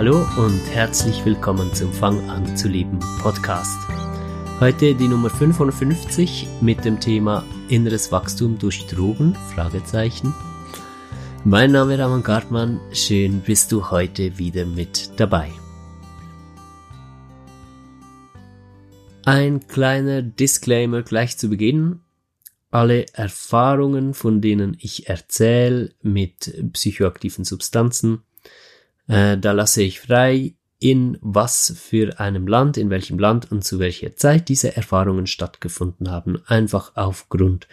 Hallo und herzlich willkommen zum Fang an zu leben Podcast. Heute die Nummer 55 mit dem Thema inneres Wachstum durch Drogen? Fragezeichen. Mein Name ist Raman Gartmann. Schön bist du heute wieder mit dabei. Ein kleiner Disclaimer gleich zu Beginn. Alle Erfahrungen, von denen ich erzähle mit psychoaktiven Substanzen, äh, da lasse ich frei, in was für einem Land, in welchem Land und zu welcher Zeit diese Erfahrungen stattgefunden haben, einfach aufgrund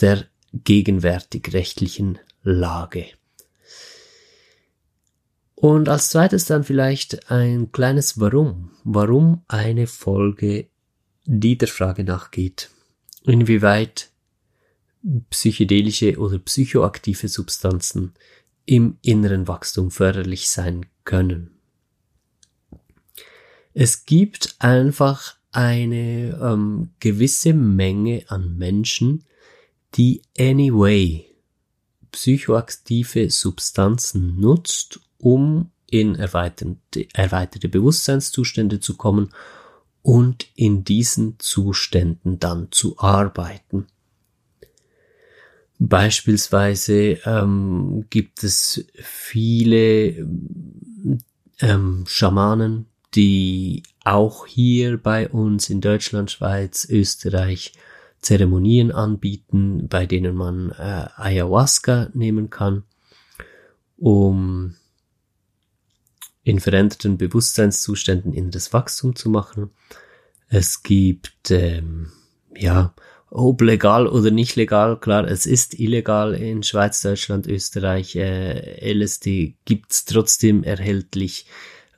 der gegenwärtig rechtlichen Lage. Und als zweites dann vielleicht ein kleines Warum. Warum eine Folge, die der Frage nachgeht, inwieweit psychedelische oder psychoaktive Substanzen im inneren Wachstum förderlich sein können. Es gibt einfach eine ähm, gewisse Menge an Menschen, die anyway psychoaktive Substanzen nutzt, um in erweiterte, erweiterte Bewusstseinszustände zu kommen und in diesen Zuständen dann zu arbeiten. Beispielsweise ähm, gibt es viele ähm, Schamanen, die auch hier bei uns in Deutschland, Schweiz, Österreich Zeremonien anbieten, bei denen man äh, Ayahuasca nehmen kann, um in veränderten Bewusstseinszuständen in das Wachstum zu machen. Es gibt ähm, ja ob legal oder nicht legal, klar, es ist illegal in Schweiz, Deutschland, Österreich. Äh, LSD gibt's trotzdem erhältlich.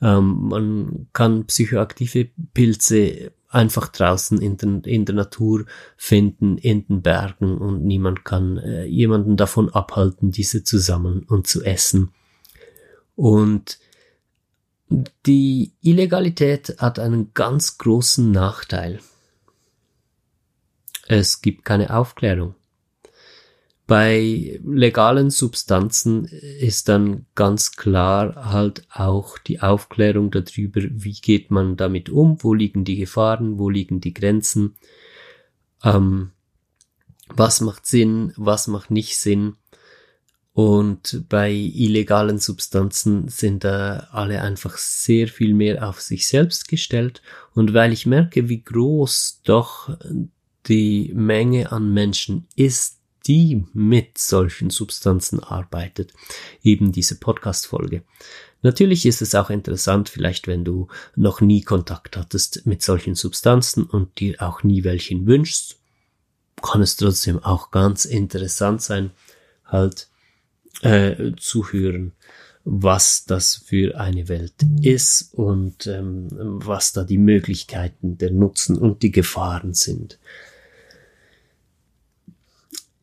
Ähm, man kann psychoaktive Pilze einfach draußen in, den, in der Natur finden, in den Bergen und niemand kann äh, jemanden davon abhalten, diese zu sammeln und zu essen. Und die Illegalität hat einen ganz großen Nachteil. Es gibt keine Aufklärung. Bei legalen Substanzen ist dann ganz klar halt auch die Aufklärung darüber, wie geht man damit um, wo liegen die Gefahren, wo liegen die Grenzen, ähm, was macht Sinn, was macht nicht Sinn. Und bei illegalen Substanzen sind da alle einfach sehr viel mehr auf sich selbst gestellt. Und weil ich merke, wie groß doch die Menge an Menschen ist, die mit solchen Substanzen arbeitet. Eben diese Podcast-Folge. Natürlich ist es auch interessant, vielleicht wenn du noch nie Kontakt hattest mit solchen Substanzen und dir auch nie welchen wünschst, kann es trotzdem auch ganz interessant sein, halt äh, zu hören, was das für eine Welt ist und ähm, was da die Möglichkeiten, der Nutzen und die Gefahren sind.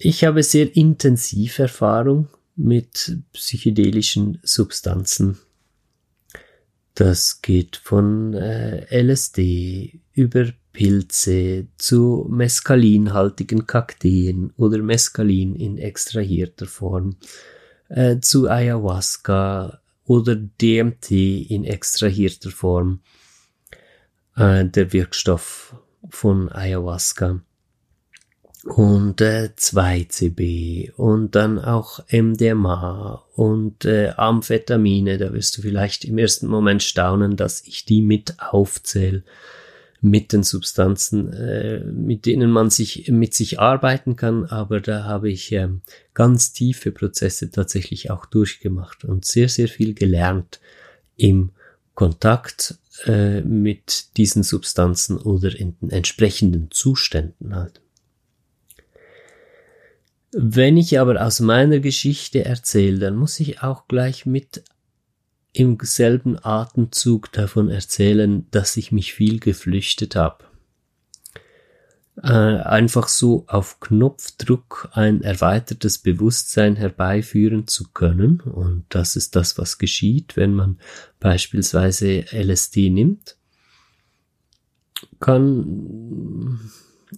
Ich habe sehr intensiv Erfahrung mit psychedelischen Substanzen. Das geht von äh, LSD über Pilze zu meskalinhaltigen Kakteen oder Meskalin in extrahierter Form, äh, zu Ayahuasca oder DMT in extrahierter Form, äh, der Wirkstoff von Ayahuasca und äh, 2CB und dann auch MDMA und äh, Amphetamine. Da wirst du vielleicht im ersten Moment staunen, dass ich die mit aufzähle mit den Substanzen, äh, mit denen man sich mit sich arbeiten kann, aber da habe ich äh, ganz tiefe Prozesse tatsächlich auch durchgemacht und sehr, sehr viel gelernt im Kontakt äh, mit diesen Substanzen oder in den entsprechenden Zuständen halt. Wenn ich aber aus meiner Geschichte erzähle, dann muss ich auch gleich mit im selben Atemzug davon erzählen, dass ich mich viel geflüchtet habe. Äh, einfach so auf Knopfdruck ein erweitertes Bewusstsein herbeiführen zu können. Und das ist das, was geschieht, wenn man beispielsweise LSD nimmt. Kann,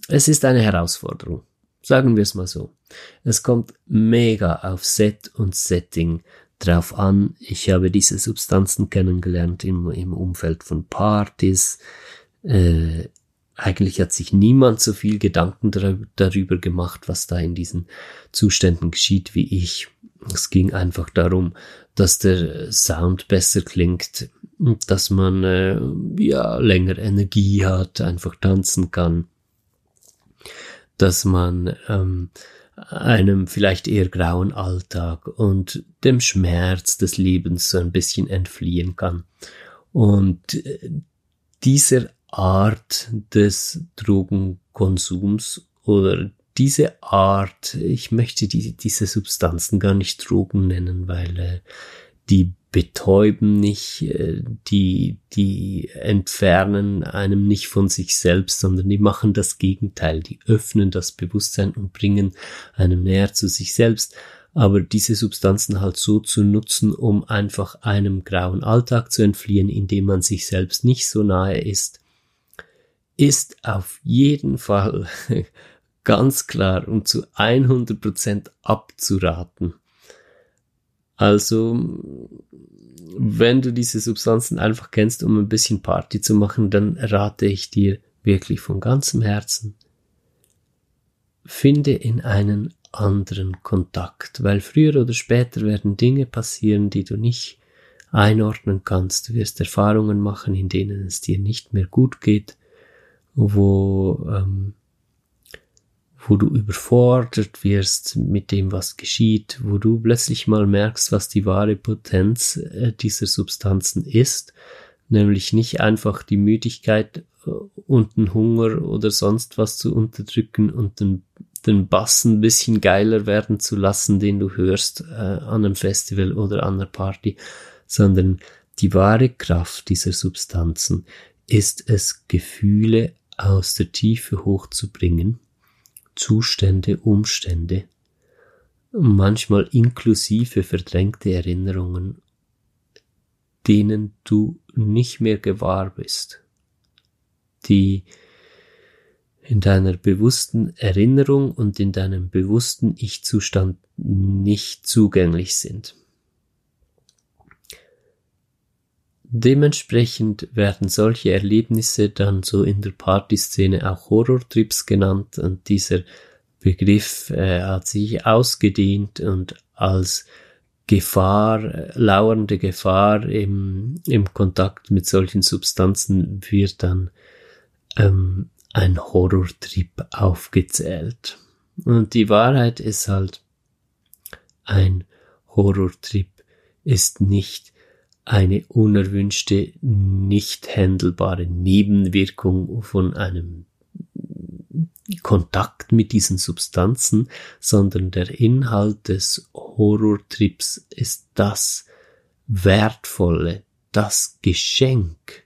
es ist eine Herausforderung. Sagen wir es mal so. Es kommt mega auf Set und Setting drauf an. Ich habe diese Substanzen kennengelernt im, im Umfeld von Partys. Äh, eigentlich hat sich niemand so viel Gedanken darüber gemacht, was da in diesen Zuständen geschieht wie ich. Es ging einfach darum, dass der Sound besser klingt, dass man äh, ja länger Energie hat, einfach tanzen kann, dass man ähm, einem vielleicht eher grauen Alltag und dem Schmerz des Lebens so ein bisschen entfliehen kann. Und äh, dieser Art des Drogenkonsums oder diese Art, ich möchte die, diese Substanzen gar nicht Drogen nennen, weil äh, die betäuben nicht, äh, die, die entfernen einem nicht von sich selbst, sondern die machen das Gegenteil, die öffnen das Bewusstsein und bringen einem näher zu sich selbst. Aber diese Substanzen halt so zu nutzen, um einfach einem grauen Alltag zu entfliehen, indem man sich selbst nicht so nahe ist, ist auf jeden Fall ganz klar und zu 100 Prozent abzuraten. Also, wenn du diese Substanzen einfach kennst, um ein bisschen Party zu machen, dann rate ich dir wirklich von ganzem Herzen, finde in einen anderen Kontakt, weil früher oder später werden Dinge passieren, die du nicht einordnen kannst. Du wirst Erfahrungen machen, in denen es dir nicht mehr gut geht, wo ähm, wo du überfordert wirst mit dem, was geschieht, wo du plötzlich mal merkst, was die wahre Potenz äh, dieser Substanzen ist, nämlich nicht einfach die Müdigkeit äh, und den Hunger oder sonst was zu unterdrücken und den, den Bass ein bisschen geiler werden zu lassen, den du hörst äh, an einem Festival oder an einer Party, sondern die wahre Kraft dieser Substanzen ist es, Gefühle aus der Tiefe hochzubringen Zustände, Umstände, manchmal inklusive verdrängte Erinnerungen, denen du nicht mehr gewahr bist, die in deiner bewussten Erinnerung und in deinem bewussten Ich-Zustand nicht zugänglich sind. Dementsprechend werden solche Erlebnisse dann so in der Partyszene auch Horrortrips genannt und dieser Begriff äh, hat sich ausgedehnt und als Gefahr, lauernde Gefahr im, im Kontakt mit solchen Substanzen wird dann ähm, ein Horrortrip aufgezählt. Und die Wahrheit ist halt, ein Horrortrip ist nicht eine unerwünschte, nicht handelbare Nebenwirkung von einem Kontakt mit diesen Substanzen, sondern der Inhalt des Horrortrips ist das Wertvolle, das Geschenk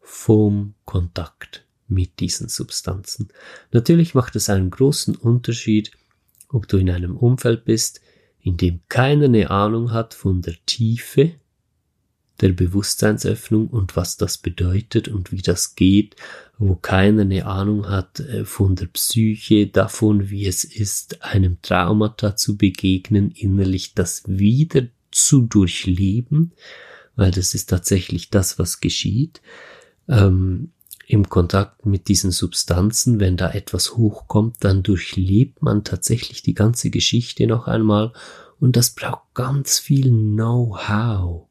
vom Kontakt mit diesen Substanzen. Natürlich macht es einen großen Unterschied, ob du in einem Umfeld bist, in dem keiner eine Ahnung hat von der Tiefe der Bewusstseinsöffnung und was das bedeutet und wie das geht, wo keiner eine Ahnung hat äh, von der Psyche, davon, wie es ist, einem Traumata zu begegnen, innerlich das wieder zu durchleben, weil das ist tatsächlich das, was geschieht. Ähm, im Kontakt mit diesen Substanzen, wenn da etwas hochkommt, dann durchlebt man tatsächlich die ganze Geschichte noch einmal und das braucht ganz viel Know-how.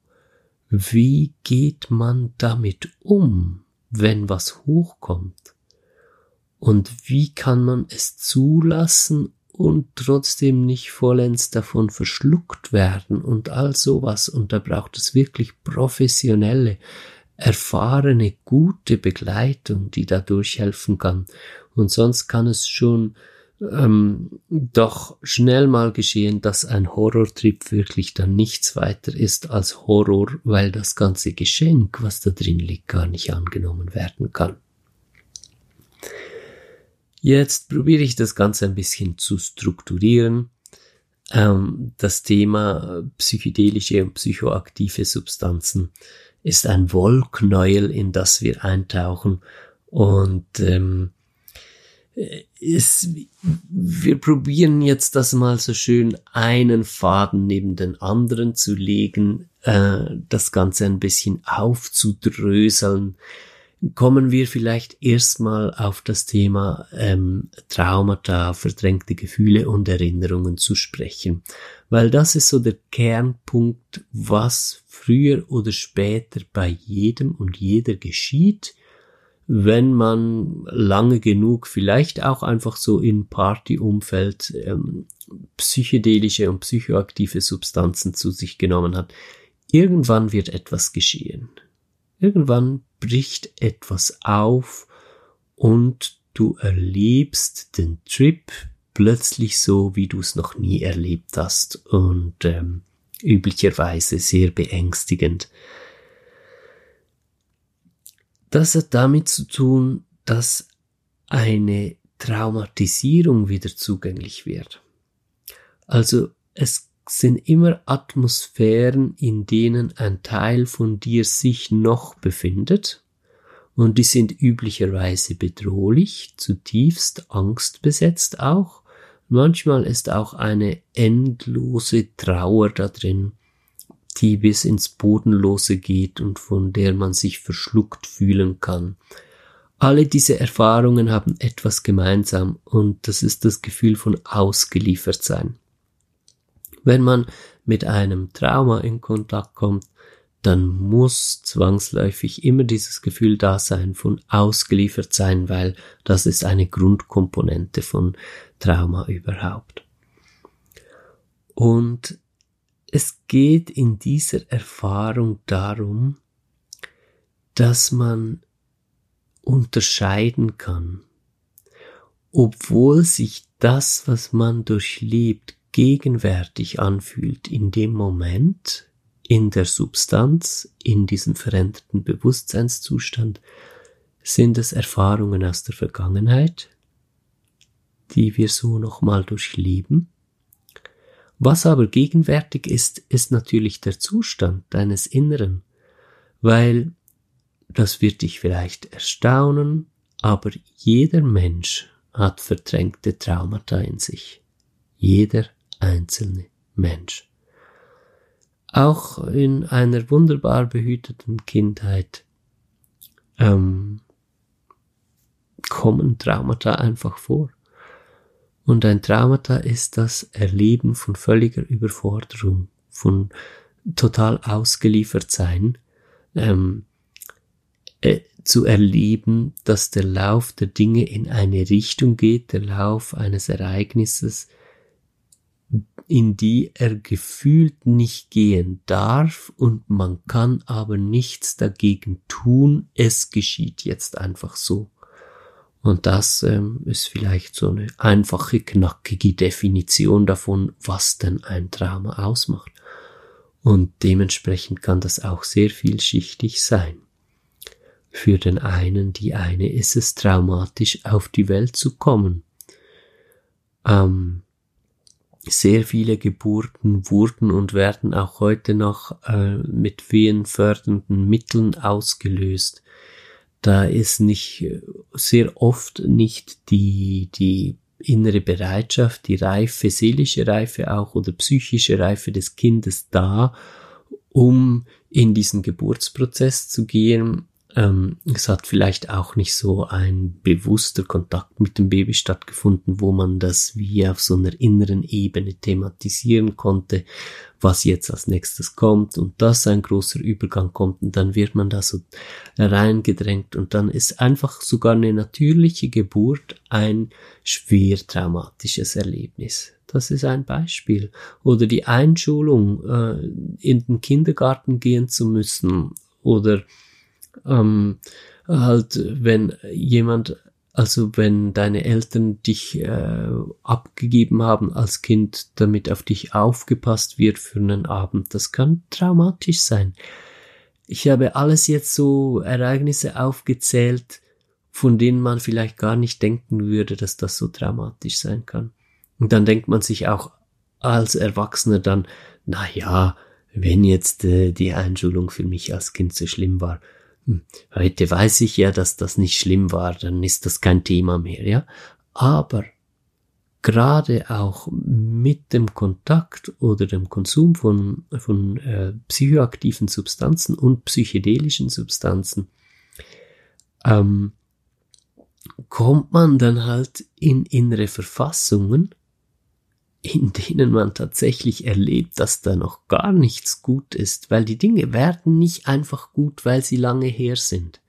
Wie geht man damit um, wenn was hochkommt? Und wie kann man es zulassen und trotzdem nicht vollends davon verschluckt werden und all sowas. Und da braucht es wirklich professionelle, erfahrene, gute Begleitung, die da durchhelfen kann. Und sonst kann es schon ähm, doch schnell mal geschehen, dass ein Horrortrip wirklich dann nichts weiter ist als Horror, weil das ganze Geschenk, was da drin liegt, gar nicht angenommen werden kann. Jetzt probiere ich das Ganze ein bisschen zu strukturieren. Ähm, das Thema psychedelische und psychoaktive Substanzen ist ein Wollknäuel, in das wir eintauchen. Und ähm, ist, wir probieren jetzt das mal so schön einen Faden neben den anderen zu legen, äh, das Ganze ein bisschen aufzudröseln. Kommen wir vielleicht erstmal auf das Thema ähm, Traumata, verdrängte Gefühle und Erinnerungen zu sprechen, weil das ist so der Kernpunkt, was früher oder später bei jedem und jeder geschieht wenn man lange genug vielleicht auch einfach so in Partyumfeld ähm, psychedelische und psychoaktive Substanzen zu sich genommen hat, irgendwann wird etwas geschehen. Irgendwann bricht etwas auf und du erlebst den Trip plötzlich so, wie du es noch nie erlebt hast und ähm, üblicherweise sehr beängstigend. Das hat damit zu tun, dass eine Traumatisierung wieder zugänglich wird. Also es sind immer Atmosphären, in denen ein Teil von dir sich noch befindet und die sind üblicherweise bedrohlich, zutiefst angstbesetzt auch. Manchmal ist auch eine endlose Trauer da drin, die bis ins Bodenlose geht und von der man sich verschluckt fühlen kann. Alle diese Erfahrungen haben etwas gemeinsam und das ist das Gefühl von ausgeliefert sein. Wenn man mit einem Trauma in Kontakt kommt, dann muss zwangsläufig immer dieses Gefühl da sein von ausgeliefert sein, weil das ist eine Grundkomponente von Trauma überhaupt. Und es geht in dieser Erfahrung darum, dass man unterscheiden kann, obwohl sich das, was man durchlebt, gegenwärtig anfühlt in dem Moment, in der Substanz, in diesem veränderten Bewusstseinszustand, sind es Erfahrungen aus der Vergangenheit, die wir so nochmal durchleben, was aber gegenwärtig ist, ist natürlich der Zustand deines Inneren, weil das wird dich vielleicht erstaunen, aber jeder Mensch hat verdrängte Traumata in sich. Jeder einzelne Mensch. Auch in einer wunderbar behüteten Kindheit ähm, kommen Traumata einfach vor. Und ein Traumata ist das Erleben von völliger Überforderung, von total ausgeliefert sein, ähm, äh, zu erleben, dass der Lauf der Dinge in eine Richtung geht, der Lauf eines Ereignisses, in die er gefühlt nicht gehen darf und man kann aber nichts dagegen tun, es geschieht jetzt einfach so. Und das ähm, ist vielleicht so eine einfache, knackige Definition davon, was denn ein Trauma ausmacht. Und dementsprechend kann das auch sehr vielschichtig sein. Für den einen, die eine ist es traumatisch, auf die Welt zu kommen. Ähm, sehr viele Geburten wurden und werden auch heute noch äh, mit wehenfördernden Mitteln ausgelöst. Da ist nicht sehr oft nicht die, die innere Bereitschaft, die Reife, seelische Reife auch oder psychische Reife des Kindes da, um in diesen Geburtsprozess zu gehen ähm, es hat vielleicht auch nicht so ein bewusster Kontakt mit dem Baby stattgefunden, wo man das wie auf so einer inneren Ebene thematisieren konnte, was jetzt als nächstes kommt und dass ein großer Übergang kommt und dann wird man da so reingedrängt und dann ist einfach sogar eine natürliche Geburt ein schwer traumatisches Erlebnis. Das ist ein Beispiel. Oder die Einschulung, äh, in den Kindergarten gehen zu müssen oder ähm, halt, wenn jemand, also wenn deine Eltern dich äh, abgegeben haben als Kind, damit auf dich aufgepasst wird für einen Abend, das kann traumatisch sein. Ich habe alles jetzt so Ereignisse aufgezählt, von denen man vielleicht gar nicht denken würde, dass das so dramatisch sein kann. Und dann denkt man sich auch als Erwachsener dann, na ja, wenn jetzt äh, die Einschulung für mich als Kind so schlimm war, heute weiß ich ja, dass das nicht schlimm war, dann ist das kein Thema mehr, ja. Aber gerade auch mit dem Kontakt oder dem Konsum von, von äh, psychoaktiven Substanzen und psychedelischen Substanzen ähm, kommt man dann halt in innere Verfassungen, in denen man tatsächlich erlebt, dass da noch gar nichts gut ist, weil die Dinge werden nicht einfach gut, weil sie lange her sind.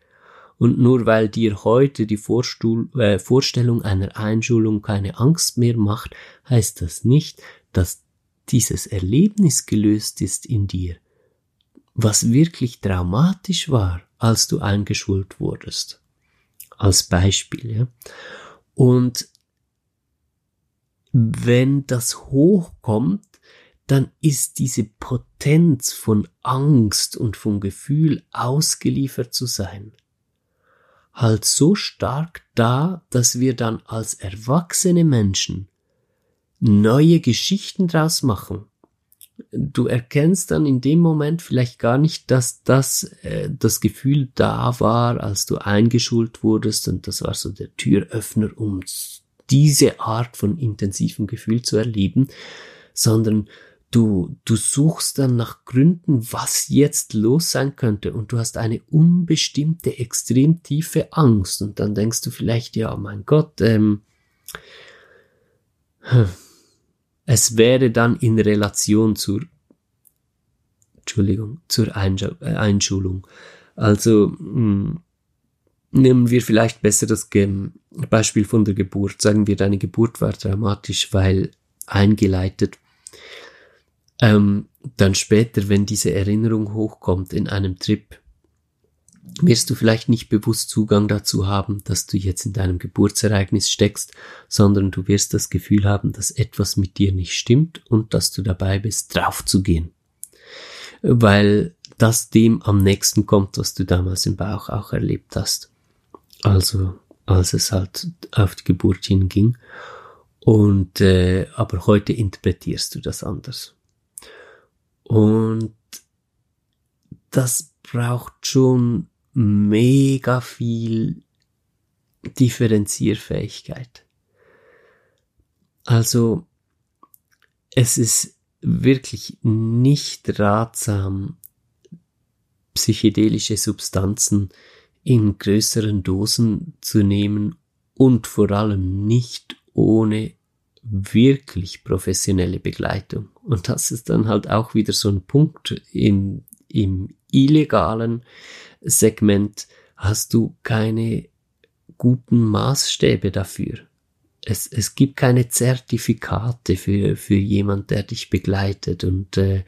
Und nur weil dir heute die Vorstuhl, äh, Vorstellung einer Einschulung keine Angst mehr macht, heißt das nicht, dass dieses Erlebnis gelöst ist in dir, was wirklich traumatisch war, als du eingeschult wurdest. Als Beispiel, ja. Und wenn das hochkommt, dann ist diese Potenz von Angst und vom Gefühl ausgeliefert zu sein halt so stark da, dass wir dann als erwachsene Menschen neue Geschichten draus machen. Du erkennst dann in dem Moment vielleicht gar nicht, dass das äh, das Gefühl da war, als du eingeschult wurdest und das war so der Türöffner, um diese Art von intensivem Gefühl zu erleben, sondern Du, du suchst dann nach Gründen, was jetzt los sein könnte und du hast eine unbestimmte, extrem tiefe Angst und dann denkst du vielleicht, ja, mein Gott, ähm, es wäre dann in Relation zur, Entschuldigung, zur äh, Einschulung. Also, mh, hm, nehmen wir vielleicht besser das Beispiel von der Geburt. Sagen wir, deine Geburt war dramatisch, weil eingeleitet ähm, dann später, wenn diese Erinnerung hochkommt in einem Trip, wirst du vielleicht nicht bewusst Zugang dazu haben, dass du jetzt in deinem Geburtsereignis steckst, sondern du wirst das Gefühl haben, dass etwas mit dir nicht stimmt und dass du dabei bist, draufzugehen. Weil das dem am nächsten kommt, was du damals im Bauch auch erlebt hast. Also, als es halt auf die Geburt hinging. Und äh, aber heute interpretierst du das anders. Und das braucht schon mega viel Differenzierfähigkeit. Also es ist wirklich nicht ratsam, psychedelische Substanzen in größeren Dosen zu nehmen und vor allem nicht ohne wirklich professionelle Begleitung. Und das ist dann halt auch wieder so ein Punkt im, im illegalen Segment hast du keine guten Maßstäbe dafür es, es gibt keine Zertifikate für, für jemand, der dich begleitet. Und äh,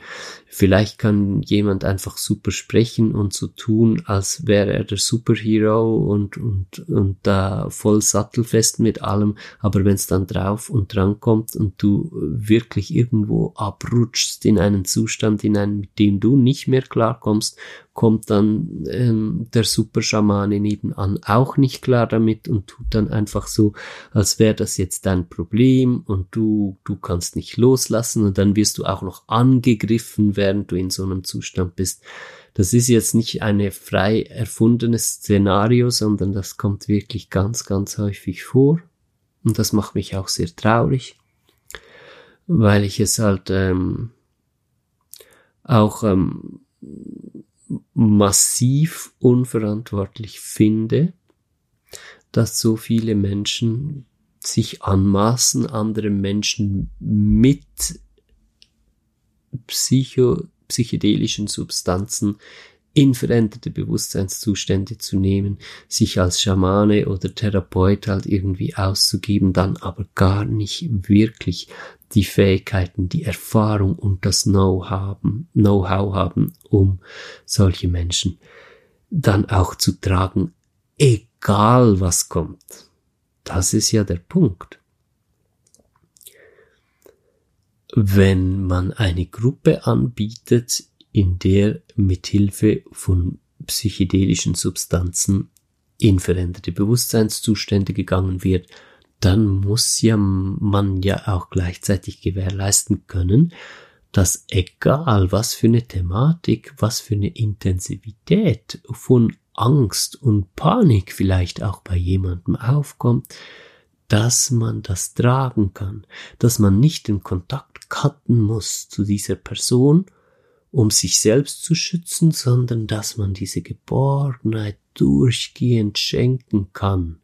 vielleicht kann jemand einfach super sprechen und so tun, als wäre er der Superhero und, und, und da voll sattelfest mit allem, aber wenn es dann drauf und dran kommt und du wirklich irgendwo abrutschst in einen Zustand hinein, mit dem du nicht mehr klarkommst kommt dann ähm, der Superschamane nebenan auch nicht klar damit und tut dann einfach so, als wäre das jetzt dein Problem und du, du kannst nicht loslassen und dann wirst du auch noch angegriffen, während du in so einem Zustand bist. Das ist jetzt nicht eine frei erfundenes Szenario, sondern das kommt wirklich ganz, ganz häufig vor. Und das macht mich auch sehr traurig, weil ich es halt ähm, auch ähm, massiv unverantwortlich finde, dass so viele Menschen sich anmaßen, andere Menschen mit psycho, psychedelischen Substanzen in veränderte Bewusstseinszustände zu nehmen, sich als Schamane oder Therapeut halt irgendwie auszugeben, dann aber gar nicht wirklich die Fähigkeiten, die Erfahrung und das Know-how haben, um solche Menschen dann auch zu tragen, egal was kommt. Das ist ja der Punkt. Wenn man eine Gruppe anbietet, in der mithilfe von psychedelischen Substanzen in veränderte Bewusstseinszustände gegangen wird, dann muss ja man ja auch gleichzeitig gewährleisten können, dass egal was für eine Thematik, was für eine Intensivität von Angst und Panik vielleicht auch bei jemandem aufkommt, dass man das tragen kann, dass man nicht den Kontakt cutten muss zu dieser Person, um sich selbst zu schützen, sondern dass man diese Geborgenheit durchgehend schenken kann.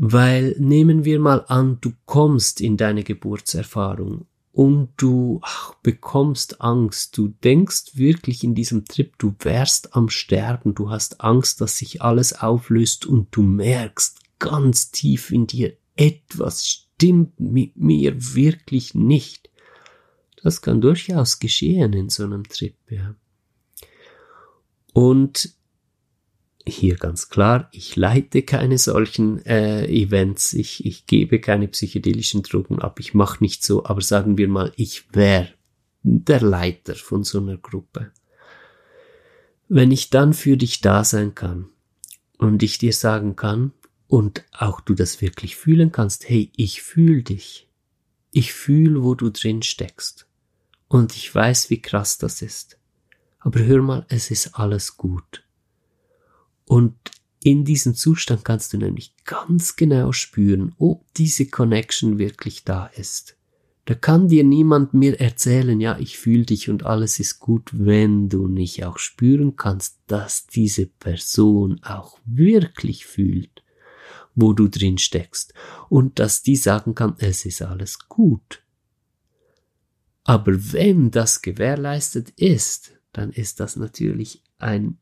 Weil nehmen wir mal an, du kommst in deine Geburtserfahrung und du ach, bekommst Angst, du denkst wirklich in diesem Trip, du wärst am Sterben, du hast Angst, dass sich alles auflöst und du merkst ganz tief in dir, etwas stimmt mit mir wirklich nicht. Das kann durchaus geschehen in so einem Trip, ja. Und hier ganz klar, ich leite keine solchen äh, Events, ich, ich gebe keine psychedelischen Drogen ab, ich mache nicht so, aber sagen wir mal, ich wäre der Leiter von so einer Gruppe. Wenn ich dann für dich da sein kann und ich dir sagen kann und auch du das wirklich fühlen kannst, hey, ich fühle dich, ich fühle, wo du drin steckst und ich weiß, wie krass das ist. Aber hör mal, es ist alles gut. Und in diesem Zustand kannst du nämlich ganz genau spüren, ob diese Connection wirklich da ist. Da kann dir niemand mehr erzählen, ja, ich fühle dich und alles ist gut, wenn du nicht auch spüren kannst, dass diese Person auch wirklich fühlt, wo du drin steckst und dass die sagen kann, es ist alles gut. Aber wenn das gewährleistet ist, dann ist das natürlich ein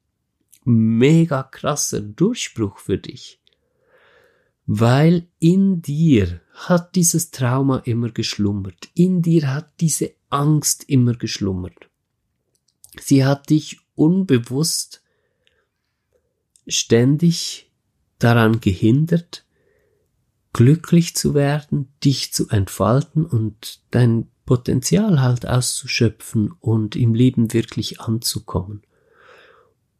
mega krasser Durchbruch für dich. Weil in dir hat dieses Trauma immer geschlummert. In dir hat diese Angst immer geschlummert. Sie hat dich unbewusst ständig daran gehindert, glücklich zu werden, dich zu entfalten und dein Potenzial halt auszuschöpfen und im Leben wirklich anzukommen.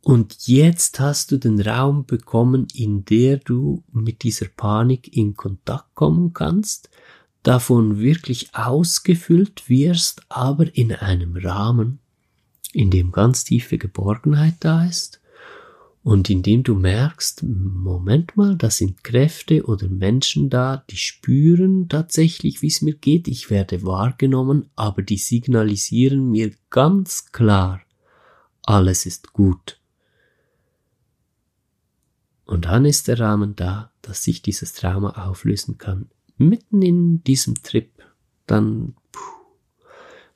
Und jetzt hast du den Raum bekommen, in der du mit dieser Panik in Kontakt kommen kannst, davon wirklich ausgefüllt wirst, aber in einem Rahmen, in dem ganz tiefe Geborgenheit da ist und in dem du merkst, Moment mal, da sind Kräfte oder Menschen da, die spüren tatsächlich, wie es mir geht, ich werde wahrgenommen, aber die signalisieren mir ganz klar, alles ist gut. Und dann ist der Rahmen da, dass sich dieses Trauma auflösen kann. Mitten in diesem Trip, dann puh,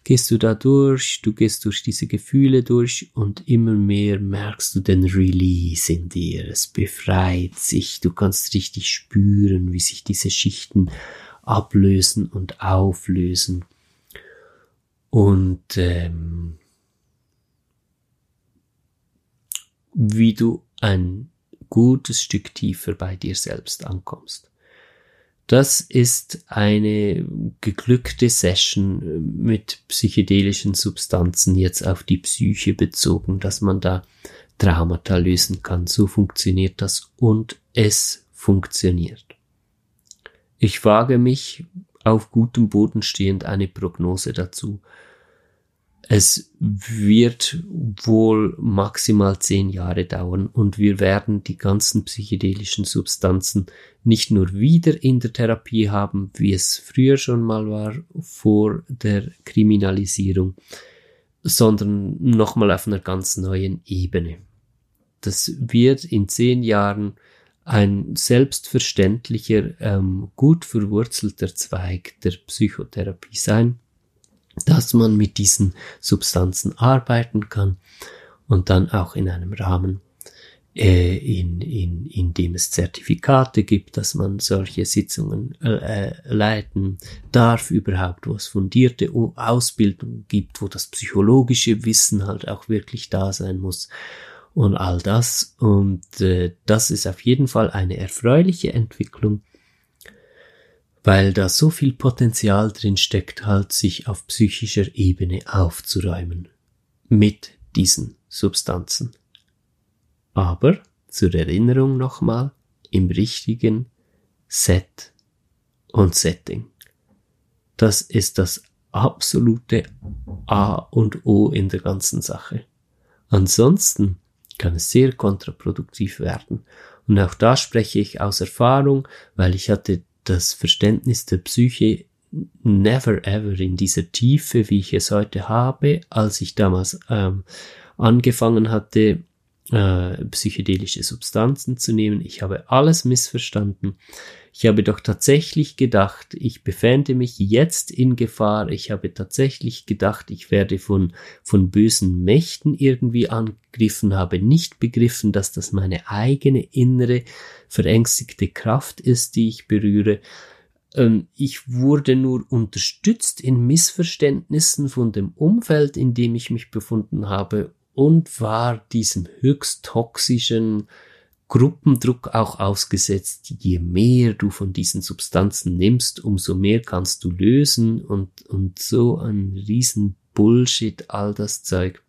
gehst du da durch, du gehst durch diese Gefühle durch und immer mehr merkst du den Release in dir. Es befreit sich, du kannst richtig spüren, wie sich diese Schichten ablösen und auflösen. Und ähm, wie du ein gutes Stück tiefer bei dir selbst ankommst. Das ist eine geglückte Session mit psychedelischen Substanzen jetzt auf die Psyche bezogen, dass man da Traumata lösen kann. So funktioniert das und es funktioniert. Ich wage mich auf gutem Boden stehend eine Prognose dazu. Es wird wohl maximal zehn Jahre dauern und wir werden die ganzen psychedelischen Substanzen nicht nur wieder in der Therapie haben, wie es früher schon mal war vor der Kriminalisierung, sondern nochmal auf einer ganz neuen Ebene. Das wird in zehn Jahren ein selbstverständlicher, ähm, gut verwurzelter Zweig der Psychotherapie sein dass man mit diesen Substanzen arbeiten kann und dann auch in einem Rahmen, äh, in, in, in dem es Zertifikate gibt, dass man solche Sitzungen äh, leiten darf, überhaupt, wo es fundierte Ausbildung gibt, wo das psychologische Wissen halt auch wirklich da sein muss und all das. Und äh, das ist auf jeden Fall eine erfreuliche Entwicklung weil da so viel Potenzial drin steckt, halt sich auf psychischer Ebene aufzuräumen mit diesen Substanzen. Aber zur Erinnerung nochmal im richtigen Set und Setting. Das ist das absolute A und O in der ganzen Sache. Ansonsten kann es sehr kontraproduktiv werden Und auch da spreche ich aus Erfahrung, weil ich hatte das Verständnis der Psyche never ever in dieser Tiefe, wie ich es heute habe, als ich damals ähm, angefangen hatte, äh, psychedelische Substanzen zu nehmen. Ich habe alles missverstanden. Ich habe doch tatsächlich gedacht, ich befände mich jetzt in Gefahr. Ich habe tatsächlich gedacht, ich werde von, von bösen Mächten irgendwie angegriffen, habe nicht begriffen, dass das meine eigene innere verängstigte Kraft ist, die ich berühre. Ähm, ich wurde nur unterstützt in Missverständnissen von dem Umfeld, in dem ich mich befunden habe und war diesem höchst toxischen Gruppendruck auch ausgesetzt. Je mehr du von diesen Substanzen nimmst, umso mehr kannst du lösen und, und so ein riesen Bullshit, all das Zeug.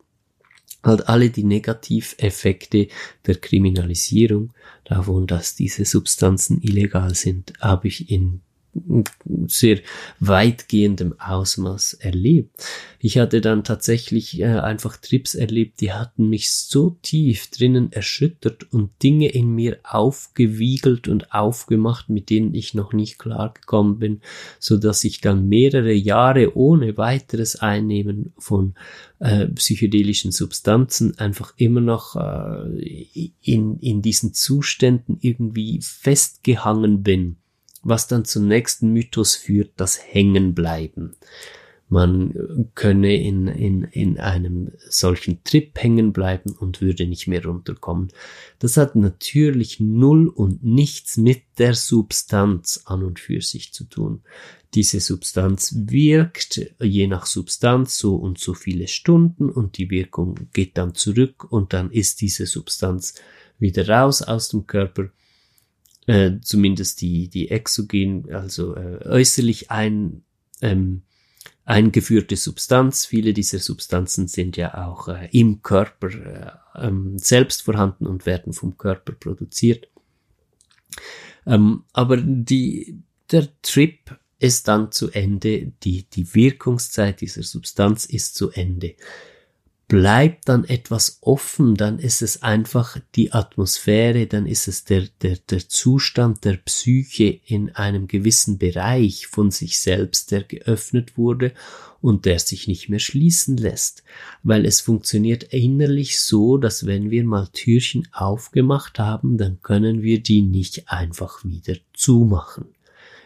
Halt alle die Negativeffekte der Kriminalisierung davon, dass diese Substanzen illegal sind, habe ich in sehr weitgehendem Ausmaß erlebt. Ich hatte dann tatsächlich äh, einfach Trips erlebt, die hatten mich so tief drinnen erschüttert und Dinge in mir aufgewiegelt und aufgemacht, mit denen ich noch nicht klargekommen bin, so dass ich dann mehrere Jahre ohne weiteres Einnehmen von äh, psychedelischen Substanzen einfach immer noch äh, in, in diesen Zuständen irgendwie festgehangen bin was dann zum nächsten Mythos führt, das Hängenbleiben. Man könne in, in, in einem solchen Trip hängen bleiben und würde nicht mehr runterkommen. Das hat natürlich null und nichts mit der Substanz an und für sich zu tun. Diese Substanz wirkt je nach Substanz so und so viele Stunden und die Wirkung geht dann zurück und dann ist diese Substanz wieder raus aus dem Körper äh, zumindest die, die exogen, also äh, äußerlich ein, ähm, eingeführte Substanz. Viele dieser Substanzen sind ja auch äh, im Körper äh, ähm, selbst vorhanden und werden vom Körper produziert. Ähm, aber die, der Trip ist dann zu Ende, die, die Wirkungszeit dieser Substanz ist zu Ende bleibt dann etwas offen, dann ist es einfach die Atmosphäre, dann ist es der, der, der Zustand der Psyche in einem gewissen Bereich von sich selbst, der geöffnet wurde und der sich nicht mehr schließen lässt, weil es funktioniert innerlich so, dass wenn wir mal Türchen aufgemacht haben, dann können wir die nicht einfach wieder zumachen.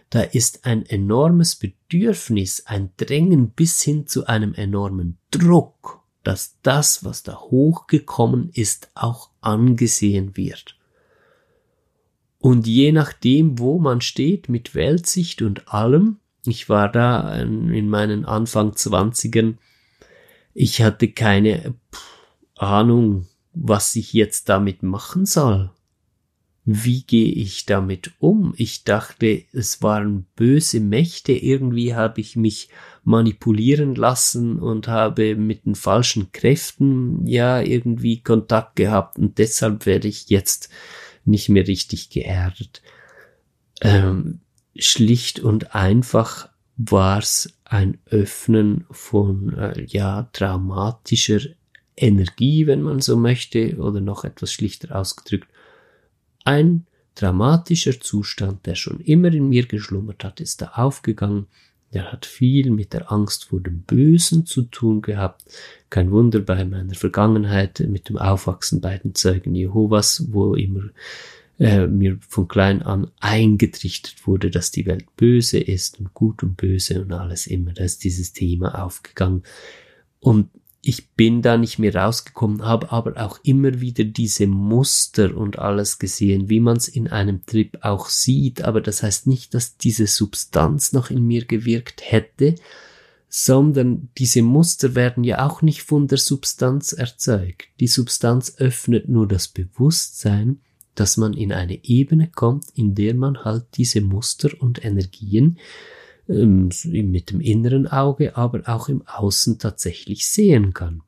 Da ist ein enormes Bedürfnis, ein Drängen bis hin zu einem enormen Druck dass das, was da hochgekommen ist, auch angesehen wird. Und je nachdem, wo man steht, mit Weltsicht und allem, ich war da in meinen Anfang Zwanzigern, ich hatte keine Ahnung, was ich jetzt damit machen soll wie gehe ich damit um? Ich dachte, es waren böse Mächte, irgendwie habe ich mich manipulieren lassen und habe mit den falschen Kräften ja irgendwie Kontakt gehabt und deshalb werde ich jetzt nicht mehr richtig geerdet. Ähm, schlicht und einfach war es ein Öffnen von äh, ja traumatischer Energie, wenn man so möchte, oder noch etwas schlichter ausgedrückt, ein dramatischer Zustand, der schon immer in mir geschlummert hat, ist da aufgegangen. Der hat viel mit der Angst vor dem Bösen zu tun gehabt. Kein Wunder bei meiner Vergangenheit mit dem Aufwachsen bei den Zeugen Jehovas, wo immer äh, mir von klein an eingetrichtert wurde, dass die Welt böse ist und gut und böse und alles immer. Da ist dieses Thema aufgegangen. Und ich bin da nicht mehr rausgekommen, habe aber auch immer wieder diese Muster und alles gesehen, wie man es in einem Trip auch sieht, aber das heißt nicht, dass diese Substanz noch in mir gewirkt hätte, sondern diese Muster werden ja auch nicht von der Substanz erzeugt. Die Substanz öffnet nur das Bewusstsein, dass man in eine Ebene kommt, in der man halt diese Muster und Energien ähm, mit dem inneren Auge, aber auch im Außen tatsächlich sehen kann.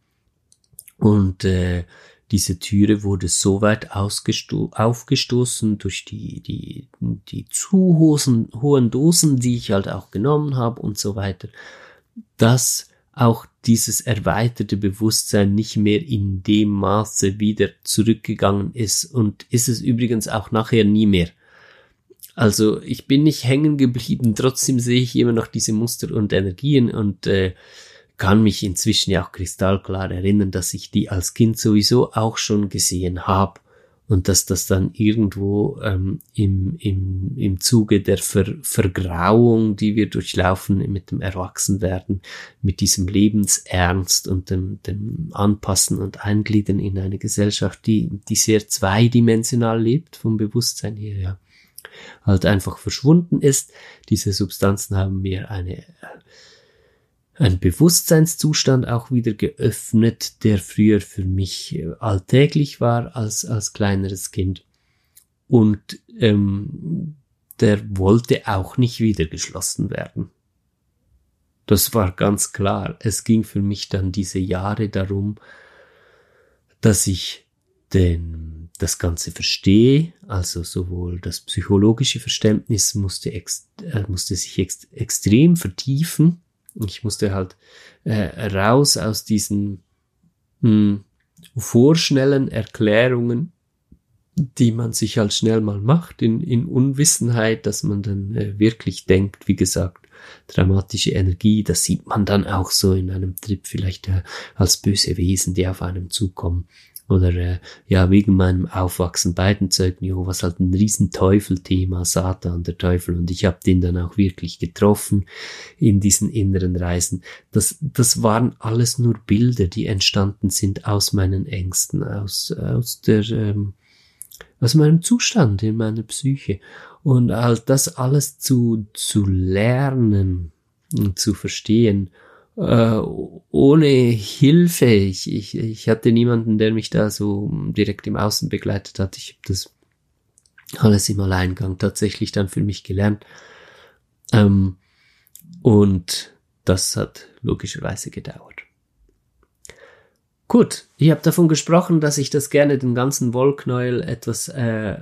Und äh, diese Türe wurde so weit aufgestoßen durch die, die, die zu hohen, hohen Dosen, die ich halt auch genommen habe und so weiter, dass auch dieses erweiterte Bewusstsein nicht mehr in dem Maße wieder zurückgegangen ist und ist es übrigens auch nachher nie mehr. Also ich bin nicht hängen geblieben, trotzdem sehe ich immer noch diese Muster und Energien und äh, kann mich inzwischen ja auch kristallklar erinnern, dass ich die als Kind sowieso auch schon gesehen habe und dass das dann irgendwo ähm, im, im, im Zuge der Ver, Vergrauung, die wir durchlaufen mit dem Erwachsenwerden, mit diesem Lebensernst und dem, dem Anpassen und Eingliedern in eine Gesellschaft, die, die sehr zweidimensional lebt vom Bewusstsein her, ja, halt einfach verschwunden ist. Diese Substanzen haben mir eine ein Bewusstseinszustand auch wieder geöffnet, der früher für mich äh, alltäglich war als, als kleineres Kind. Und ähm, der wollte auch nicht wieder geschlossen werden. Das war ganz klar. Es ging für mich dann diese Jahre darum, dass ich den, das Ganze verstehe, also sowohl das psychologische Verständnis musste, ex, äh, musste sich ex, extrem vertiefen, ich musste halt äh, raus aus diesen mh, hm, vorschnellen Erklärungen, die man sich halt schnell mal macht, in, in Unwissenheit, dass man dann äh, wirklich denkt, wie gesagt, dramatische Energie, das sieht man dann auch so in einem Trip vielleicht äh, als böse Wesen, die auf einem zukommen. Oder äh, ja, wegen meinem Aufwachsen beiden Zeugen Jehovas halt ein Riesenteufelthema, Satan, der Teufel. Und ich habe den dann auch wirklich getroffen in diesen inneren Reisen. Das, das waren alles nur Bilder, die entstanden sind aus meinen Ängsten, aus, aus der, ähm, aus meinem Zustand in meiner Psyche. Und halt das alles zu, zu lernen und zu verstehen äh, ohne Hilfe. Ich, ich, ich hatte niemanden, der mich da so direkt im Außen begleitet hat. Ich habe das alles im Alleingang tatsächlich dann für mich gelernt. Ähm, und das hat logischerweise gedauert. Gut, ich habe davon gesprochen, dass ich das gerne den ganzen Wollknäuel etwas äh,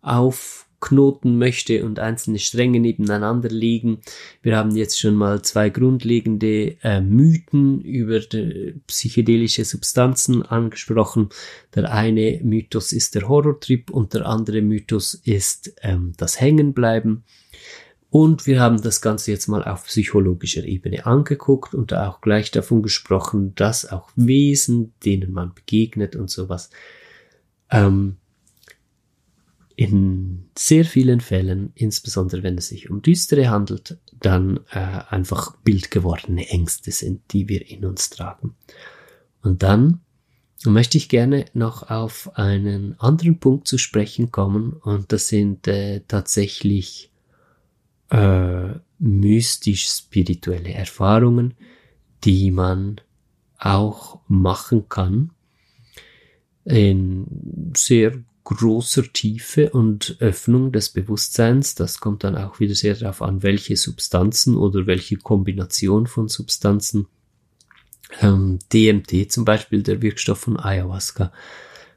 auf knoten möchte und einzelne Stränge nebeneinander liegen. Wir haben jetzt schon mal zwei grundlegende äh, Mythen über psychedelische Substanzen angesprochen. Der eine Mythos ist der Horrortrip und der andere Mythos ist ähm, das Hängenbleiben. Und wir haben das Ganze jetzt mal auf psychologischer Ebene angeguckt und auch gleich davon gesprochen, dass auch Wesen, denen man begegnet und sowas, ähm, in sehr vielen Fällen, insbesondere wenn es sich um düstere handelt, dann äh, einfach bildgewordene Ängste sind, die wir in uns tragen. Und dann möchte ich gerne noch auf einen anderen Punkt zu sprechen kommen und das sind äh, tatsächlich äh, mystisch-spirituelle Erfahrungen, die man auch machen kann in sehr großer Tiefe und Öffnung des Bewusstseins. Das kommt dann auch wieder sehr darauf an, welche Substanzen oder welche Kombination von Substanzen. Ähm, DMT zum Beispiel, der Wirkstoff von Ayahuasca,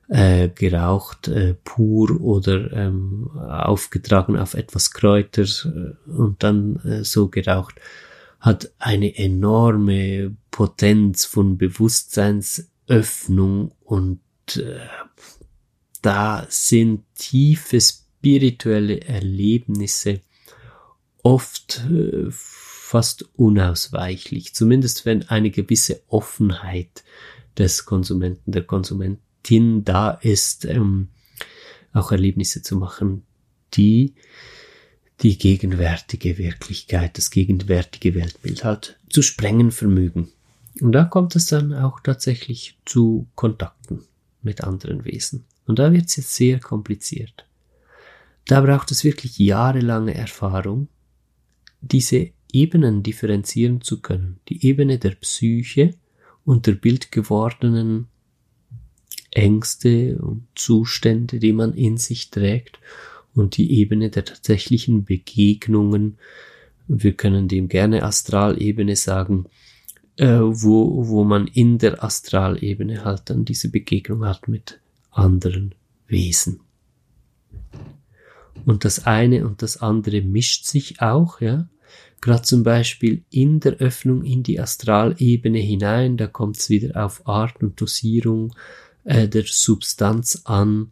äh, geraucht, äh, pur oder ähm, aufgetragen auf etwas Kräuter äh, und dann äh, so geraucht, hat eine enorme Potenz von Bewusstseinsöffnung und äh, da sind tiefe spirituelle Erlebnisse oft äh, fast unausweichlich, zumindest wenn eine gewisse Offenheit des Konsumenten, der Konsumentin da ist, ähm, auch Erlebnisse zu machen, die die gegenwärtige Wirklichkeit, das gegenwärtige Weltbild halt zu sprengen vermögen. Und da kommt es dann auch tatsächlich zu Kontakten mit anderen Wesen. Und da wird es jetzt sehr kompliziert. Da braucht es wirklich jahrelange Erfahrung, diese Ebenen differenzieren zu können. Die Ebene der Psyche und der bildgewordenen Ängste und Zustände, die man in sich trägt und die Ebene der tatsächlichen Begegnungen. Wir können dem gerne Astralebene sagen, äh, wo, wo man in der Astralebene halt dann diese Begegnung hat mit anderen Wesen. Und das eine und das andere mischt sich auch, ja. Gerade zum Beispiel in der Öffnung in die Astralebene hinein, da kommt es wieder auf Art und Dosierung äh, der Substanz an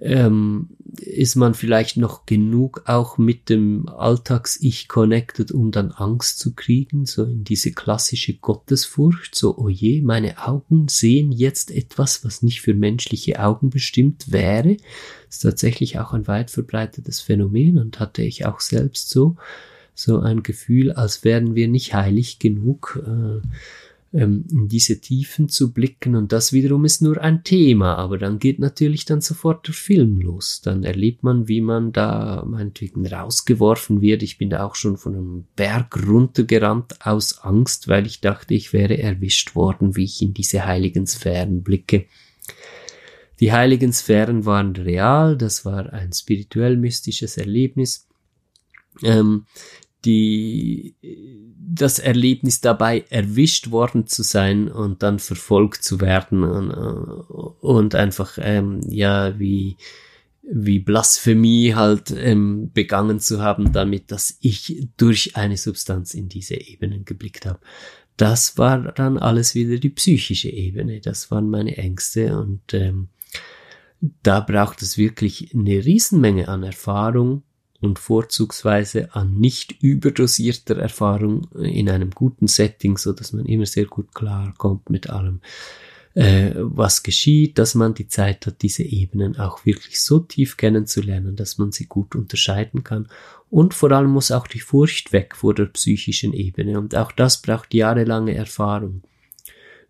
ähm, ist man vielleicht noch genug auch mit dem Alltags-Ich connected, um dann Angst zu kriegen, so in diese klassische Gottesfurcht, so, oh je, meine Augen sehen jetzt etwas, was nicht für menschliche Augen bestimmt wäre. Ist tatsächlich auch ein weit verbreitetes Phänomen und hatte ich auch selbst so, so ein Gefühl, als wären wir nicht heilig genug. Äh, ähm, in diese Tiefen zu blicken und das wiederum ist nur ein Thema, aber dann geht natürlich dann sofort der Film los. Dann erlebt man, wie man da meinetwegen rausgeworfen wird. Ich bin da auch schon von einem Berg runtergerannt aus Angst, weil ich dachte, ich wäre erwischt worden, wie ich in diese heiligen Sphären blicke. Die heiligen Sphären waren real, das war ein spirituell mystisches Erlebnis. Ähm, die, das Erlebnis dabei erwischt worden zu sein und dann verfolgt zu werden und, und einfach, ähm, ja, wie, wie Blasphemie halt ähm, begangen zu haben, damit, dass ich durch eine Substanz in diese Ebenen geblickt habe. Das war dann alles wieder die psychische Ebene. Das waren meine Ängste und ähm, da braucht es wirklich eine Riesenmenge an Erfahrung, und vorzugsweise an nicht überdosierter Erfahrung in einem guten Setting, so dass man immer sehr gut klarkommt mit allem, äh, was geschieht, dass man die Zeit hat, diese Ebenen auch wirklich so tief kennenzulernen, dass man sie gut unterscheiden kann. Und vor allem muss auch die Furcht weg vor der psychischen Ebene. Und auch das braucht jahrelange Erfahrung.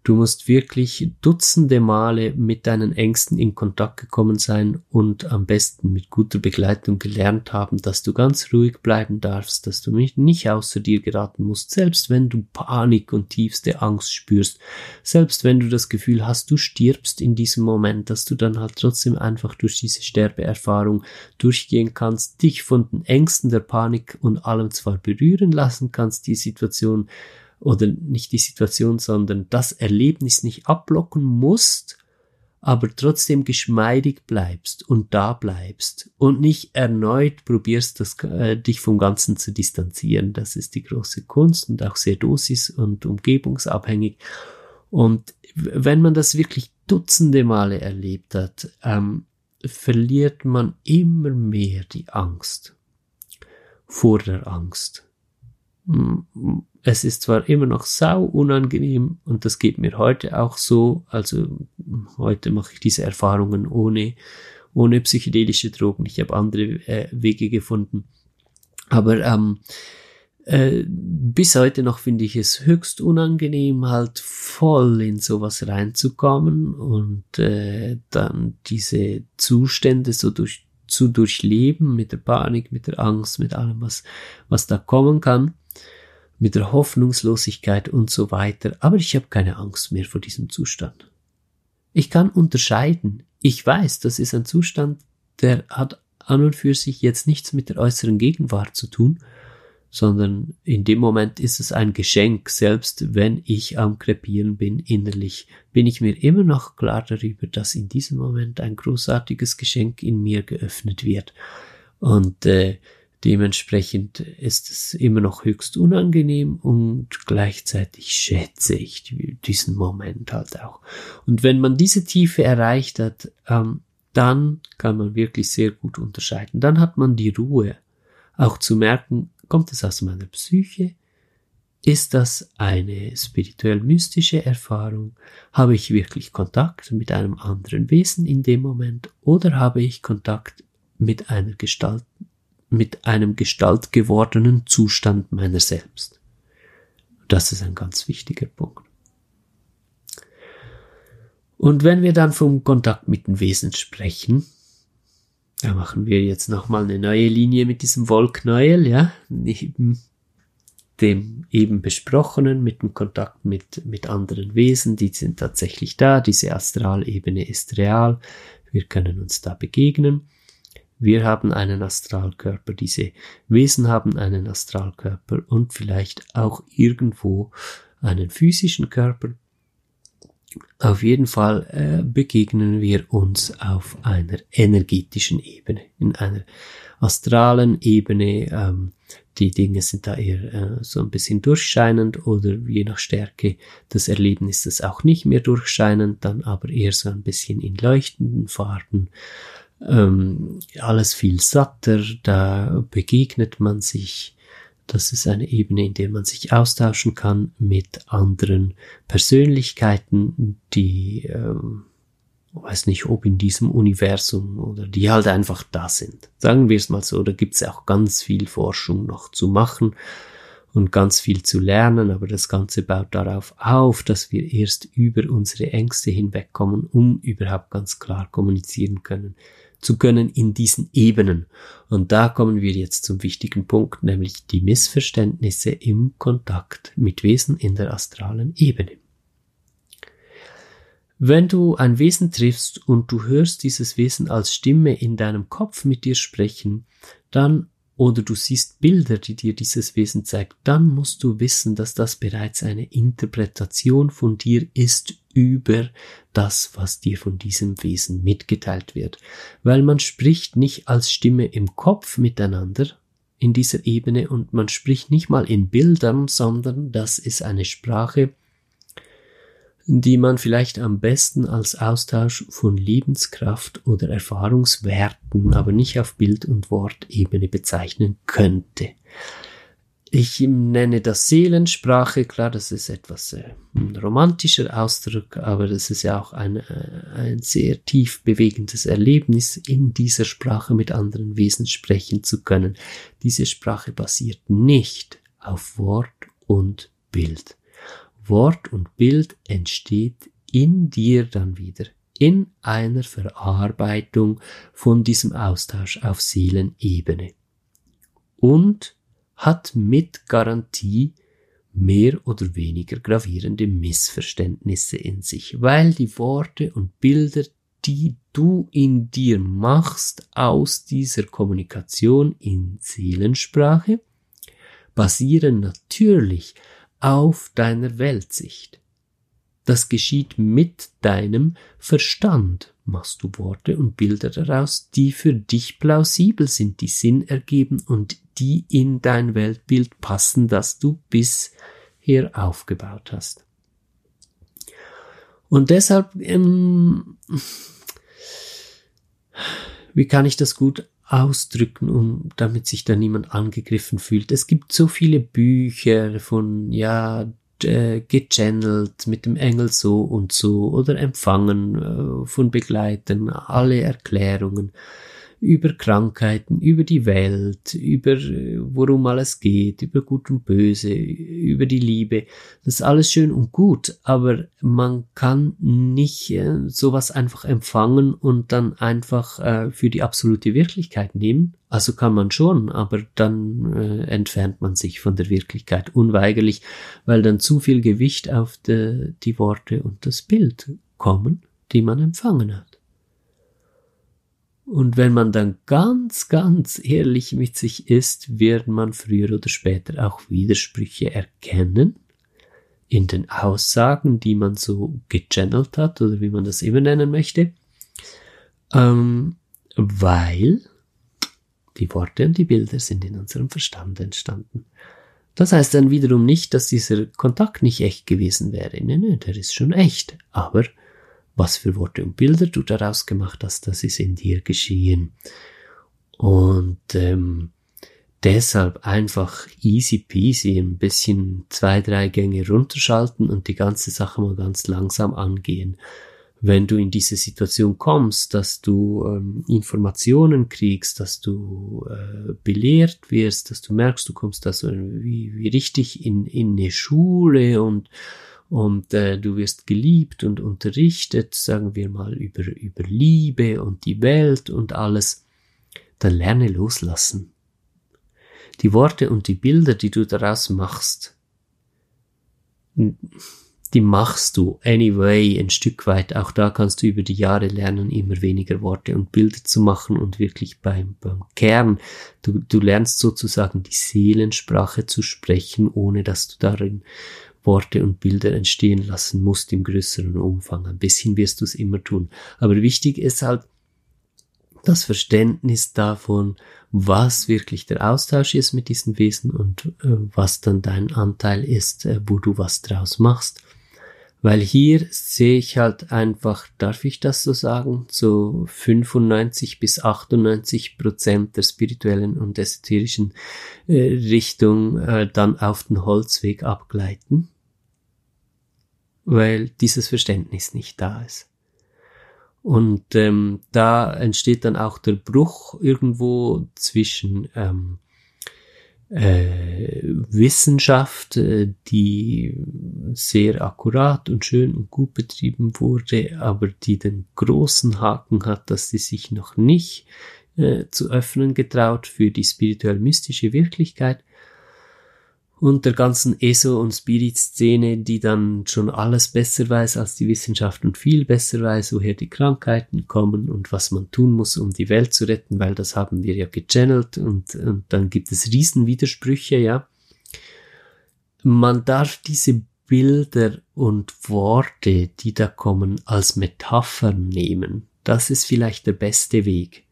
Du musst wirklich dutzende Male mit deinen Ängsten in Kontakt gekommen sein und am besten mit guter Begleitung gelernt haben, dass du ganz ruhig bleiben darfst, dass du nicht außer dir geraten musst, selbst wenn du Panik und tiefste Angst spürst, selbst wenn du das Gefühl hast, du stirbst in diesem Moment, dass du dann halt trotzdem einfach durch diese Sterbeerfahrung durchgehen kannst, dich von den Ängsten der Panik und allem zwar berühren lassen kannst, die Situation, oder nicht die Situation, sondern das Erlebnis nicht abblocken musst, aber trotzdem geschmeidig bleibst und da bleibst und nicht erneut probierst, das, äh, dich vom Ganzen zu distanzieren. Das ist die große Kunst und auch sehr dosis- und umgebungsabhängig. Und wenn man das wirklich dutzende Male erlebt hat, ähm, verliert man immer mehr die Angst vor der Angst es ist zwar immer noch sau unangenehm und das geht mir heute auch so, also heute mache ich diese Erfahrungen ohne, ohne psychedelische Drogen. Ich habe andere äh, Wege gefunden. Aber ähm, äh, bis heute noch finde ich es höchst unangenehm, halt voll in sowas reinzukommen und äh, dann diese Zustände so durch, zu durchleben mit der Panik, mit der Angst, mit allem, was, was da kommen kann mit der Hoffnungslosigkeit und so weiter, aber ich habe keine Angst mehr vor diesem Zustand. Ich kann unterscheiden. Ich weiß, das ist ein Zustand, der hat an und für sich jetzt nichts mit der äußeren Gegenwart zu tun, sondern in dem Moment ist es ein Geschenk, selbst wenn ich am Krepieren bin innerlich, bin ich mir immer noch klar darüber, dass in diesem Moment ein großartiges Geschenk in mir geöffnet wird. Und äh, Dementsprechend ist es immer noch höchst unangenehm und gleichzeitig schätze ich diesen Moment halt auch. Und wenn man diese Tiefe erreicht hat, ähm, dann kann man wirklich sehr gut unterscheiden. Dann hat man die Ruhe, auch zu merken, kommt es aus meiner Psyche? Ist das eine spirituell mystische Erfahrung? Habe ich wirklich Kontakt mit einem anderen Wesen in dem Moment oder habe ich Kontakt mit einer Gestalt mit einem gestaltgewordenen Zustand meiner selbst. Das ist ein ganz wichtiger Punkt. Und wenn wir dann vom Kontakt mit den Wesen sprechen, da machen wir jetzt nochmal eine neue Linie mit diesem Wollknäuel, ja, neben dem eben besprochenen, mit dem Kontakt mit, mit anderen Wesen, die sind tatsächlich da, diese Astralebene ist real, wir können uns da begegnen. Wir haben einen Astralkörper, diese Wesen haben einen Astralkörper und vielleicht auch irgendwo einen physischen Körper. Auf jeden Fall äh, begegnen wir uns auf einer energetischen Ebene, in einer astralen Ebene. Ähm, die Dinge sind da eher äh, so ein bisschen durchscheinend oder je nach Stärke des Erlebnisses auch nicht mehr durchscheinend, dann aber eher so ein bisschen in leuchtenden Farben. Ähm, alles viel satter, da begegnet man sich. Das ist eine Ebene, in der man sich austauschen kann mit anderen Persönlichkeiten, die ähm, weiß nicht, ob in diesem Universum oder die halt einfach da sind. Sagen wir es mal so, da gibt es auch ganz viel Forschung noch zu machen und ganz viel zu lernen, aber das Ganze baut darauf auf, dass wir erst über unsere Ängste hinwegkommen, um überhaupt ganz klar kommunizieren können zu können in diesen Ebenen. Und da kommen wir jetzt zum wichtigen Punkt, nämlich die Missverständnisse im Kontakt mit Wesen in der astralen Ebene. Wenn du ein Wesen triffst und du hörst dieses Wesen als Stimme in deinem Kopf mit dir sprechen, dann oder du siehst Bilder, die dir dieses Wesen zeigt, dann musst du wissen, dass das bereits eine Interpretation von dir ist über das, was dir von diesem Wesen mitgeteilt wird. Weil man spricht nicht als Stimme im Kopf miteinander in dieser Ebene und man spricht nicht mal in Bildern, sondern das ist eine Sprache, die man vielleicht am besten als Austausch von Lebenskraft oder Erfahrungswerten, aber nicht auf Bild- und Wortebene bezeichnen könnte. Ich nenne das Seelensprache, klar, das ist etwas äh, ein romantischer Ausdruck, aber das ist ja auch ein, äh, ein sehr tief bewegendes Erlebnis, in dieser Sprache mit anderen Wesen sprechen zu können. Diese Sprache basiert nicht auf Wort und Bild. Wort und Bild entsteht in dir dann wieder in einer Verarbeitung von diesem Austausch auf Seelenebene. Und hat mit Garantie mehr oder weniger gravierende Missverständnisse in sich, weil die Worte und Bilder, die du in dir machst aus dieser Kommunikation in Seelensprache, basieren natürlich auf deiner Weltsicht. Das geschieht mit deinem Verstand. Machst du Worte und Bilder daraus, die für dich plausibel sind, die Sinn ergeben und die in dein Weltbild passen, das du bisher aufgebaut hast. Und deshalb, ähm, wie kann ich das gut ausdrücken, um damit sich da niemand angegriffen fühlt. Es gibt so viele Bücher von ja äh, gechannelt mit dem Engel so und so oder empfangen äh, von Begleitern, alle Erklärungen über Krankheiten, über die Welt, über äh, worum alles geht, über Gut und Böse, über die Liebe. Das ist alles schön und gut, aber man kann nicht äh, sowas einfach empfangen und dann einfach äh, für die absolute Wirklichkeit nehmen. Also kann man schon, aber dann äh, entfernt man sich von der Wirklichkeit unweigerlich, weil dann zu viel Gewicht auf de, die Worte und das Bild kommen, die man empfangen hat. Und wenn man dann ganz, ganz ehrlich mit sich ist, wird man früher oder später auch Widersprüche erkennen in den Aussagen, die man so gechannelt hat oder wie man das immer nennen möchte, ähm, weil die Worte und die Bilder sind in unserem Verstand entstanden. Das heißt dann wiederum nicht, dass dieser Kontakt nicht echt gewesen wäre. Nein, nein, der ist schon echt. Aber was für Worte und Bilder du daraus gemacht hast, das ist in dir geschehen. Und ähm, deshalb einfach easy peasy ein bisschen zwei, drei Gänge runterschalten und die ganze Sache mal ganz langsam angehen. Wenn du in diese Situation kommst, dass du ähm, Informationen kriegst, dass du äh, belehrt wirst, dass du merkst, du kommst da so wie, wie richtig in, in eine Schule und und äh, du wirst geliebt und unterrichtet, sagen wir mal, über, über Liebe und die Welt und alles, dann lerne loslassen. Die Worte und die Bilder, die du daraus machst, die machst du anyway ein Stück weit. Auch da kannst du über die Jahre lernen, immer weniger Worte und Bilder zu machen und wirklich beim, beim Kern. Du, du lernst sozusagen die Seelensprache zu sprechen, ohne dass du darin Worte und Bilder entstehen lassen musst im größeren Umfang. Ein bisschen wirst du es immer tun. Aber wichtig ist halt, das Verständnis davon, was wirklich der Austausch ist mit diesen Wesen und äh, was dann dein Anteil ist, äh, wo du was draus machst. Weil hier sehe ich halt einfach, darf ich das so sagen, so 95 bis 98 Prozent der spirituellen und esoterischen äh, Richtung äh, dann auf den Holzweg abgleiten, weil dieses Verständnis nicht da ist. Und ähm, da entsteht dann auch der Bruch irgendwo zwischen ähm, äh, Wissenschaft, äh, die sehr akkurat und schön und gut betrieben wurde, aber die den großen Haken hat, dass sie sich noch nicht äh, zu öffnen getraut für die spirituell-mystische Wirklichkeit und der ganzen ESO- und Spirit-Szene, die dann schon alles besser weiß als die Wissenschaft und viel besser weiß, woher die Krankheiten kommen und was man tun muss, um die Welt zu retten, weil das haben wir ja gechannelt und, und dann gibt es Riesenwidersprüche, ja. Man darf diese Bilder und Worte, die da kommen, als Metaphern nehmen. Das ist vielleicht der beste Weg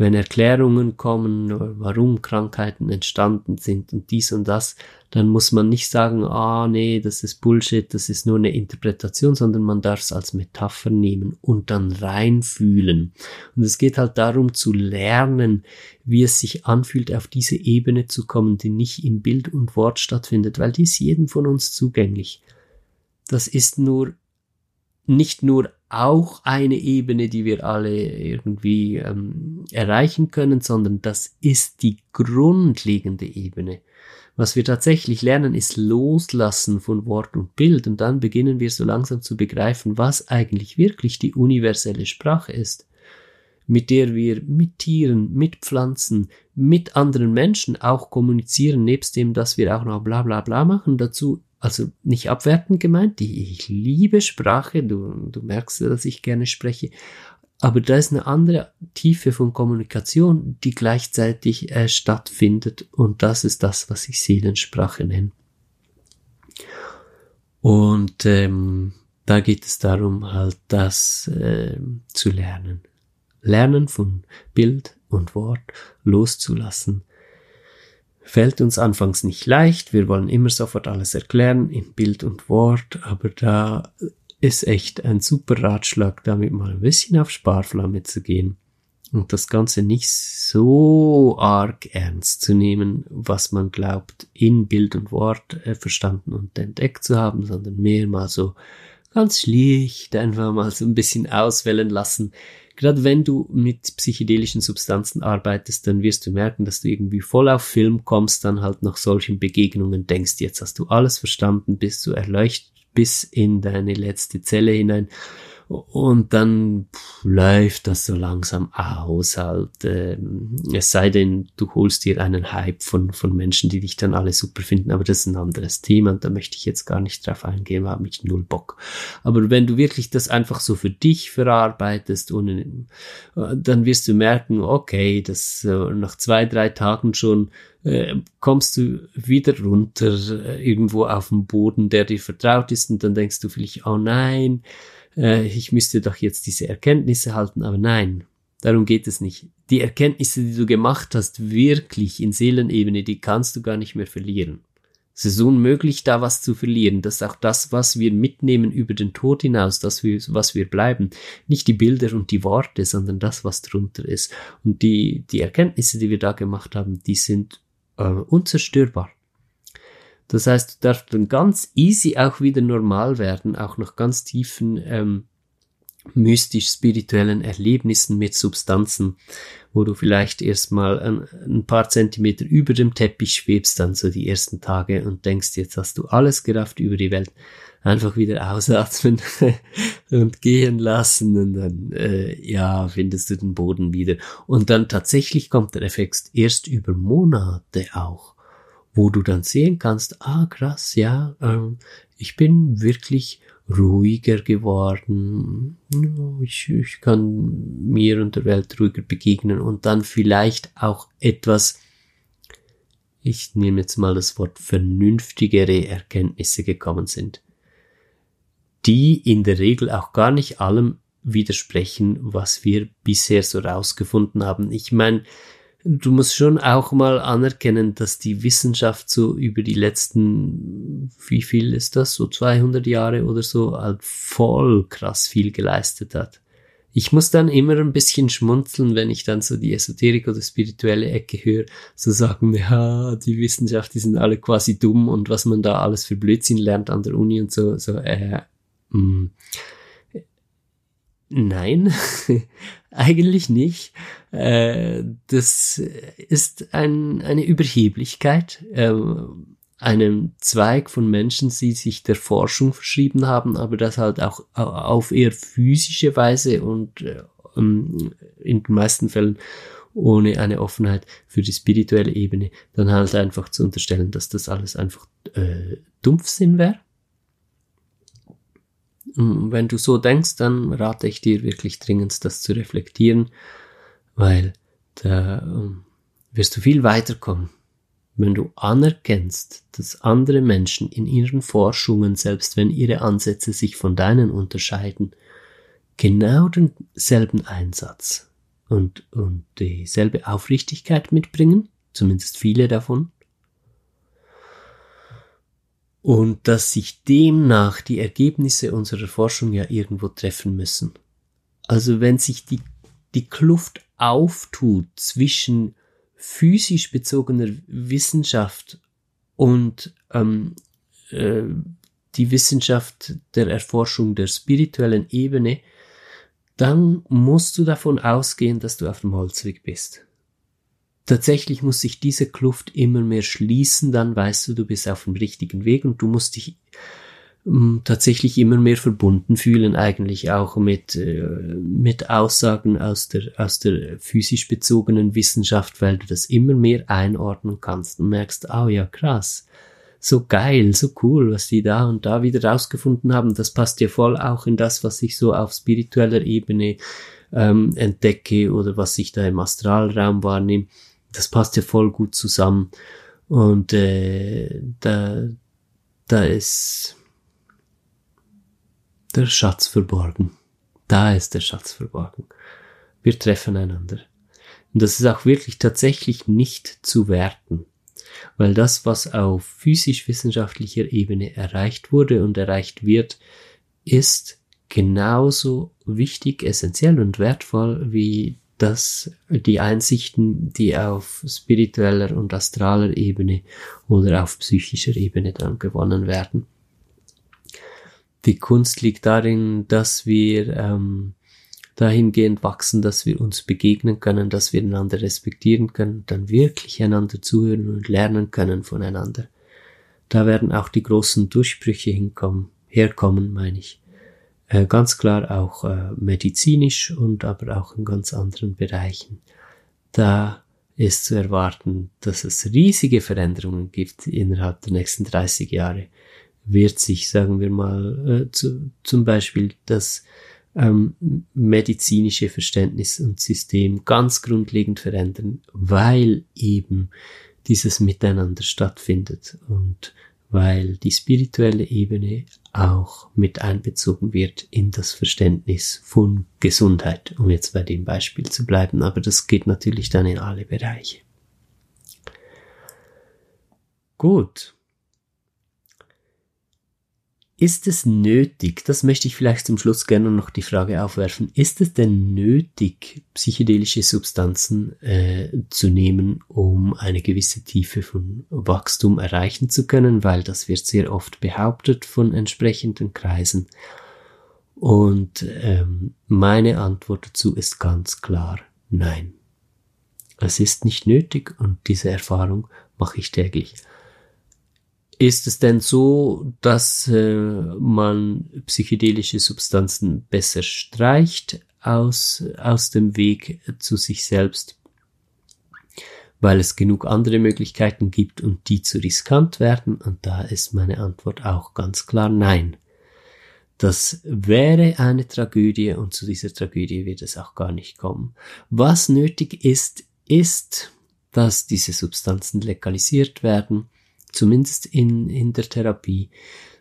wenn Erklärungen kommen, warum Krankheiten entstanden sind und dies und das, dann muss man nicht sagen, ah nee, das ist Bullshit, das ist nur eine Interpretation, sondern man darf es als Metapher nehmen und dann reinfühlen. Und es geht halt darum zu lernen, wie es sich anfühlt, auf diese Ebene zu kommen, die nicht in Bild und Wort stattfindet, weil die ist jedem von uns zugänglich. Das ist nur nicht nur auch eine Ebene, die wir alle irgendwie ähm, erreichen können, sondern das ist die grundlegende Ebene. Was wir tatsächlich lernen, ist Loslassen von Wort und Bild und dann beginnen wir so langsam zu begreifen, was eigentlich wirklich die universelle Sprache ist, mit der wir mit Tieren, mit Pflanzen, mit anderen Menschen auch kommunizieren, nebst dem, dass wir auch noch bla bla bla machen. Dazu also nicht abwertend gemeint, ich liebe Sprache, du, du merkst, dass ich gerne spreche, aber da ist eine andere Tiefe von Kommunikation, die gleichzeitig äh, stattfindet und das ist das, was ich Seelensprache nenne. Und ähm, da geht es darum, halt das äh, zu lernen. Lernen von Bild und Wort loszulassen fällt uns anfangs nicht leicht. Wir wollen immer sofort alles erklären in Bild und Wort, aber da ist echt ein super Ratschlag, damit mal ein bisschen auf Sparflamme zu gehen und das Ganze nicht so arg ernst zu nehmen, was man glaubt, in Bild und Wort äh, verstanden und entdeckt zu haben, sondern mehr mal so ganz schlicht einfach mal so ein bisschen auswählen lassen, gerade wenn du mit psychedelischen Substanzen arbeitest, dann wirst du merken, dass du irgendwie voll auf Film kommst, dann halt nach solchen Begegnungen denkst, jetzt hast du alles verstanden, bist du erleuchtet bis in deine letzte Zelle hinein und dann pff, läuft das so langsam aus halt. Ähm, es sei denn, du holst dir einen Hype von, von Menschen, die dich dann alle super finden, aber das ist ein anderes Thema und da möchte ich jetzt gar nicht drauf eingehen, habe ich null Bock. Aber wenn du wirklich das einfach so für dich verarbeitest, ohne, äh, dann wirst du merken, okay, das äh, nach zwei, drei Tagen schon äh, kommst du wieder runter äh, irgendwo auf dem Boden, der dir vertraut ist und dann denkst du vielleicht, oh nein, äh, ich müsste doch jetzt diese Erkenntnisse halten, aber nein, darum geht es nicht. Die Erkenntnisse, die du gemacht hast, wirklich in Seelenebene, die kannst du gar nicht mehr verlieren. Es ist unmöglich, da was zu verlieren. Das ist auch das, was wir mitnehmen über den Tod hinaus, das, was wir bleiben. Nicht die Bilder und die Worte, sondern das, was drunter ist. Und die, die Erkenntnisse, die wir da gemacht haben, die sind äh, unzerstörbar. Das heißt, du darfst dann ganz easy auch wieder normal werden, auch nach ganz tiefen ähm, mystisch-spirituellen Erlebnissen mit Substanzen, wo du vielleicht erstmal ein, ein paar Zentimeter über dem Teppich schwebst, dann so die ersten Tage und denkst, jetzt hast du alles gerafft über die Welt. Einfach wieder ausatmen und gehen lassen und dann, äh, ja, findest du den Boden wieder. Und dann tatsächlich kommt der Effekt erst über Monate auch wo du dann sehen kannst, ah krass, ja, ähm, ich bin wirklich ruhiger geworden, ich, ich kann mir und der Welt ruhiger begegnen und dann vielleicht auch etwas, ich nehme jetzt mal das Wort vernünftigere Erkenntnisse gekommen sind, die in der Regel auch gar nicht allem widersprechen, was wir bisher so rausgefunden haben. Ich meine, du musst schon auch mal anerkennen, dass die Wissenschaft so über die letzten, wie viel ist das, so 200 Jahre oder so, halt voll krass viel geleistet hat. Ich muss dann immer ein bisschen schmunzeln, wenn ich dann so die Esoterik oder spirituelle Ecke höre, so sagen, ja, die Wissenschaft, die sind alle quasi dumm und was man da alles für Blödsinn lernt an der Uni und so, so, äh, mh. Mm. Nein, eigentlich nicht. Äh, das ist ein, eine Überheblichkeit, äh, einem Zweig von Menschen, die sich der Forschung verschrieben haben, aber das halt auch auf eher physische Weise und äh, in den meisten Fällen ohne eine Offenheit für die spirituelle Ebene, dann halt einfach zu unterstellen, dass das alles einfach äh, Dumpfsinn wäre. Wenn du so denkst, dann rate ich dir wirklich dringend, das zu reflektieren, weil da ähm, wirst du viel weiterkommen wenn du anerkennst, dass andere Menschen in ihren Forschungen, selbst wenn ihre Ansätze sich von deinen unterscheiden, genau denselben Einsatz und, und dieselbe Aufrichtigkeit mitbringen, zumindest viele davon, und dass sich demnach die Ergebnisse unserer Forschung ja irgendwo treffen müssen. Also wenn sich die, die Kluft auftut zwischen physisch bezogener Wissenschaft und ähm, äh, die Wissenschaft der Erforschung der spirituellen Ebene, dann musst du davon ausgehen, dass du auf dem Holzweg bist. Tatsächlich muss sich diese Kluft immer mehr schließen, dann weißt du, du bist auf dem richtigen Weg und du musst dich tatsächlich immer mehr verbunden fühlen, eigentlich auch mit, äh, mit Aussagen aus der, aus der physisch bezogenen Wissenschaft, weil du das immer mehr einordnen kannst und merkst, oh ja, krass, so geil, so cool, was die da und da wieder rausgefunden haben. Das passt ja voll auch in das, was ich so auf spiritueller Ebene ähm, entdecke oder was ich da im Astralraum wahrnehme. Das passt ja voll gut zusammen. Und äh, da, da ist der Schatz verborgen. Da ist der Schatz verborgen. Wir treffen einander. Und das ist auch wirklich tatsächlich nicht zu werten, weil das, was auf physisch-wissenschaftlicher Ebene erreicht wurde und erreicht wird, ist genauso wichtig, essentiell und wertvoll wie das, die Einsichten, die auf spiritueller und astraler Ebene oder auf psychischer Ebene dann gewonnen werden die Kunst liegt darin, dass wir ähm, dahingehend wachsen, dass wir uns begegnen können, dass wir einander respektieren können, dann wirklich einander zuhören und lernen können voneinander. Da werden auch die großen Durchbrüche hinkommen, herkommen, meine ich. Äh, ganz klar auch äh, medizinisch und aber auch in ganz anderen Bereichen. Da ist zu erwarten, dass es riesige Veränderungen gibt innerhalb der nächsten 30 Jahre wird sich, sagen wir mal, äh, zu, zum Beispiel das ähm, medizinische Verständnis und System ganz grundlegend verändern, weil eben dieses Miteinander stattfindet und weil die spirituelle Ebene auch mit einbezogen wird in das Verständnis von Gesundheit, um jetzt bei dem Beispiel zu bleiben, aber das geht natürlich dann in alle Bereiche. Gut, ist es nötig, das möchte ich vielleicht zum Schluss gerne noch die Frage aufwerfen, ist es denn nötig, psychedelische Substanzen äh, zu nehmen, um eine gewisse Tiefe von Wachstum erreichen zu können, weil das wird sehr oft behauptet von entsprechenden Kreisen. Und ähm, meine Antwort dazu ist ganz klar nein. Es ist nicht nötig und diese Erfahrung mache ich täglich. Ist es denn so, dass äh, man psychedelische Substanzen besser streicht aus, aus dem Weg zu sich selbst, weil es genug andere Möglichkeiten gibt und die zu riskant werden? Und da ist meine Antwort auch ganz klar nein. Das wäre eine Tragödie und zu dieser Tragödie wird es auch gar nicht kommen. Was nötig ist, ist, dass diese Substanzen legalisiert werden, zumindest in, in der Therapie,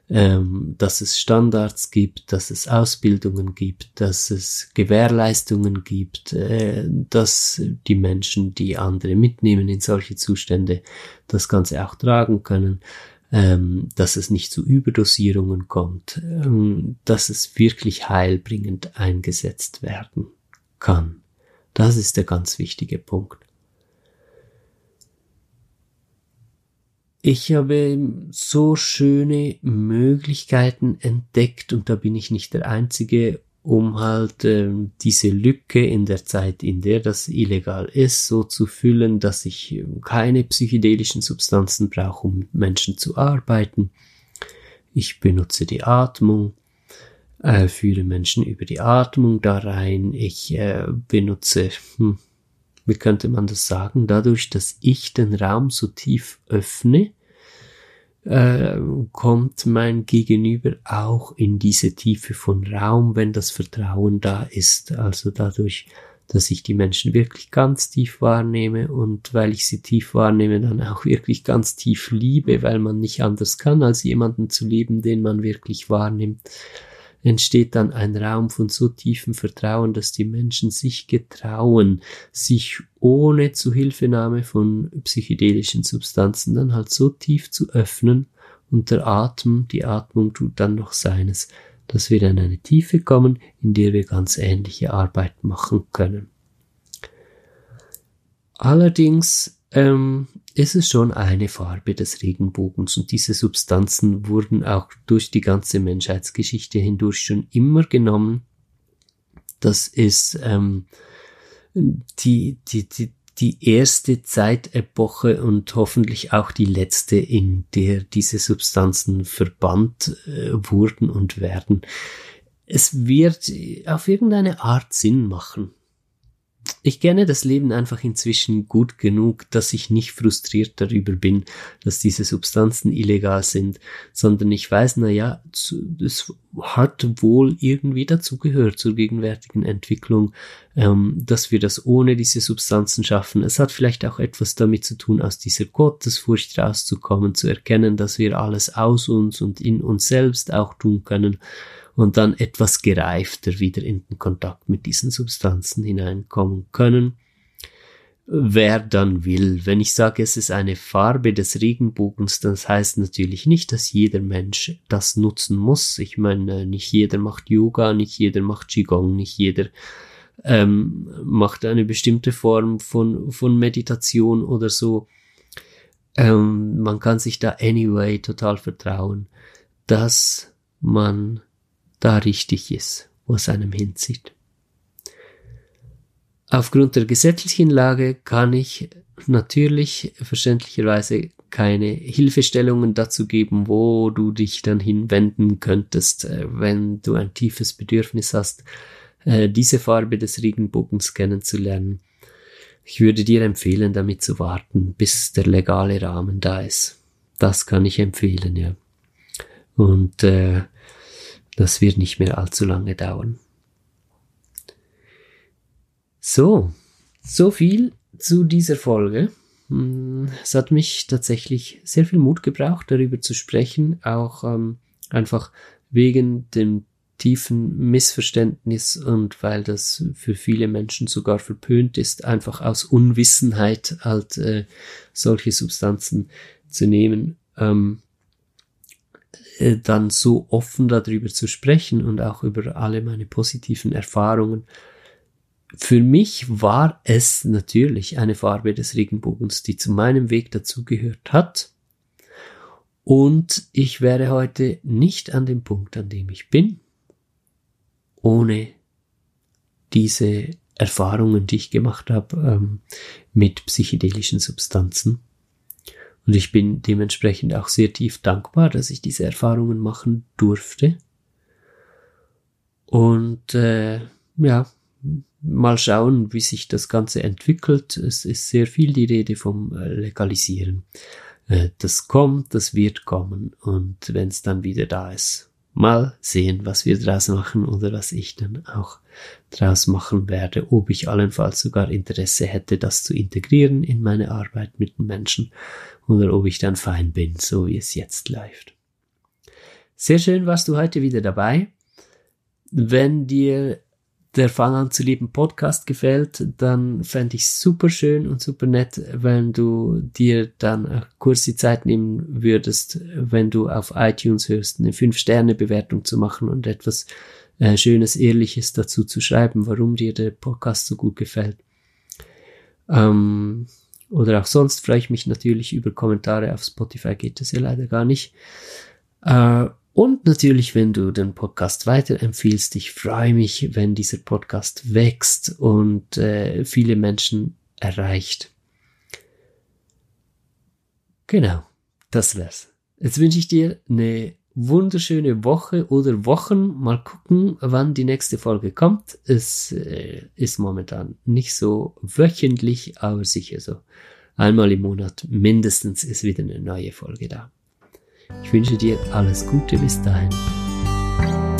ähm, dass es Standards gibt, dass es Ausbildungen gibt, dass es Gewährleistungen gibt, äh, dass die Menschen, die andere mitnehmen in solche Zustände, das Ganze auch tragen können, ähm, dass es nicht zu Überdosierungen kommt, ähm, dass es wirklich heilbringend eingesetzt werden kann. Das ist der ganz wichtige Punkt. Ich habe so schöne Möglichkeiten entdeckt und da bin ich nicht der Einzige, um halt äh, diese Lücke in der Zeit, in der das illegal ist, so zu füllen, dass ich äh, keine psychedelischen Substanzen brauche, um mit Menschen zu arbeiten. Ich benutze die Atmung, äh, führe Menschen über die Atmung da rein. Ich äh, benutze, hm, wie könnte man das sagen, dadurch, dass ich den Raum so tief öffne, äh, kommt mein Gegenüber auch in diese Tiefe von Raum, wenn das Vertrauen da ist. Also dadurch, dass ich die Menschen wirklich ganz tief wahrnehme und weil ich sie tief wahrnehme, dann auch wirklich ganz tief liebe, weil man nicht anders kann, als jemanden zu lieben, den man wirklich wahrnimmt entsteht dann ein Raum von so tiefem Vertrauen, dass die Menschen sich getrauen, sich ohne Zuhilfenahme von psychedelischen Substanzen dann halt so tief zu öffnen und der Atem, die Atmung tut dann noch seines, dass wir in eine Tiefe kommen, in der wir ganz ähnliche Arbeit machen können. Allerdings ähm, ist es schon eine Farbe des Regenbogens und diese Substanzen wurden auch durch die ganze Menschheitsgeschichte hindurch schon immer genommen. Das ist ähm, die, die, die, die erste Zeitepoche und hoffentlich auch die letzte, in der diese Substanzen verbannt äh, wurden und werden. Es wird auf irgendeine Art Sinn machen ich kenne das Leben einfach inzwischen gut genug, dass ich nicht frustriert darüber bin, dass diese Substanzen illegal sind, sondern ich weiß, na ja, es hat wohl irgendwie dazugehört zur gegenwärtigen Entwicklung, ähm, dass wir das ohne diese Substanzen schaffen. Es hat vielleicht auch etwas damit zu tun, aus dieser Gottesfurcht rauszukommen, zu erkennen, dass wir alles aus uns und in uns selbst auch tun können und dann etwas gereifter wieder in den Kontakt mit diesen Substanzen hineinkommen können. Wer dann will, wenn ich sage, es ist eine Farbe des Regenbogens, das heißt natürlich nicht, dass jeder Mensch das nutzen muss. Ich meine, nicht jeder macht Yoga, nicht jeder macht Qigong, nicht jeder ähm, macht eine bestimmte Form von, von Meditation oder so. Ähm, man kann sich da anyway total vertrauen, dass man da richtig ist, wo es einem hinzieht. Aufgrund der gesetzlichen Lage kann ich natürlich verständlicherweise keine Hilfestellungen dazu geben, wo du dich dann hinwenden könntest, äh, wenn du ein tiefes Bedürfnis hast, äh, diese Farbe des Regenbogens kennenzulernen. Ich würde dir empfehlen, damit zu warten, bis der legale Rahmen da ist. Das kann ich empfehlen, ja. Und äh, das wird nicht mehr allzu lange dauern. So, so viel zu dieser Folge. Hm, es hat mich tatsächlich sehr viel Mut gebraucht, darüber zu sprechen, auch ähm, einfach wegen dem tiefen Missverständnis und weil das für viele Menschen sogar verpönt ist, einfach aus Unwissenheit halt äh, solche Substanzen zu nehmen. Ähm, äh, dann so offen darüber zu sprechen und auch über alle meine positiven Erfahrungen. Für mich war es natürlich eine Farbe des Regenbogens, die zu meinem Weg dazugehört hat. Und ich wäre heute nicht an dem Punkt, an dem ich bin, ohne diese Erfahrungen, die ich gemacht habe ähm, mit psychedelischen Substanzen. Und ich bin dementsprechend auch sehr tief dankbar, dass ich diese Erfahrungen machen durfte. Und äh, ja, mal schauen, wie sich das Ganze entwickelt. Es ist sehr viel die Rede vom äh, Legalisieren. Äh, das kommt, das wird kommen. Und wenn es dann wieder da ist, mal sehen, was wir draus machen oder was ich dann auch draus machen werde, ob ich allenfalls sogar Interesse hätte, das zu integrieren in meine Arbeit mit den Menschen oder ob ich dann fein bin, so wie es jetzt läuft. Sehr schön warst du heute wieder dabei. Wenn dir der Fang an zu lieben Podcast gefällt, dann fände ich super schön und super nett, wenn du dir dann kurz die Zeit nehmen würdest, wenn du auf iTunes hörst, eine 5-Sterne-Bewertung zu machen und etwas äh, Schönes, Ehrliches dazu zu schreiben, warum dir der Podcast so gut gefällt. Ähm, oder auch sonst freue ich mich natürlich über Kommentare auf Spotify, geht das ja leider gar nicht. Äh, und natürlich, wenn du den Podcast weiterempfiehlst, ich freue mich, wenn dieser Podcast wächst und äh, viele Menschen erreicht. Genau, das wär's. Jetzt wünsche ich dir eine wunderschöne Woche oder Wochen. Mal gucken, wann die nächste Folge kommt. Es äh, ist momentan nicht so wöchentlich, aber sicher so. Einmal im Monat mindestens ist wieder eine neue Folge da. Ich wünsche dir alles Gute bis dahin.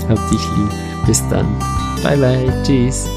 Hab dich lieb. Bis dann. Bye bye. Tschüss.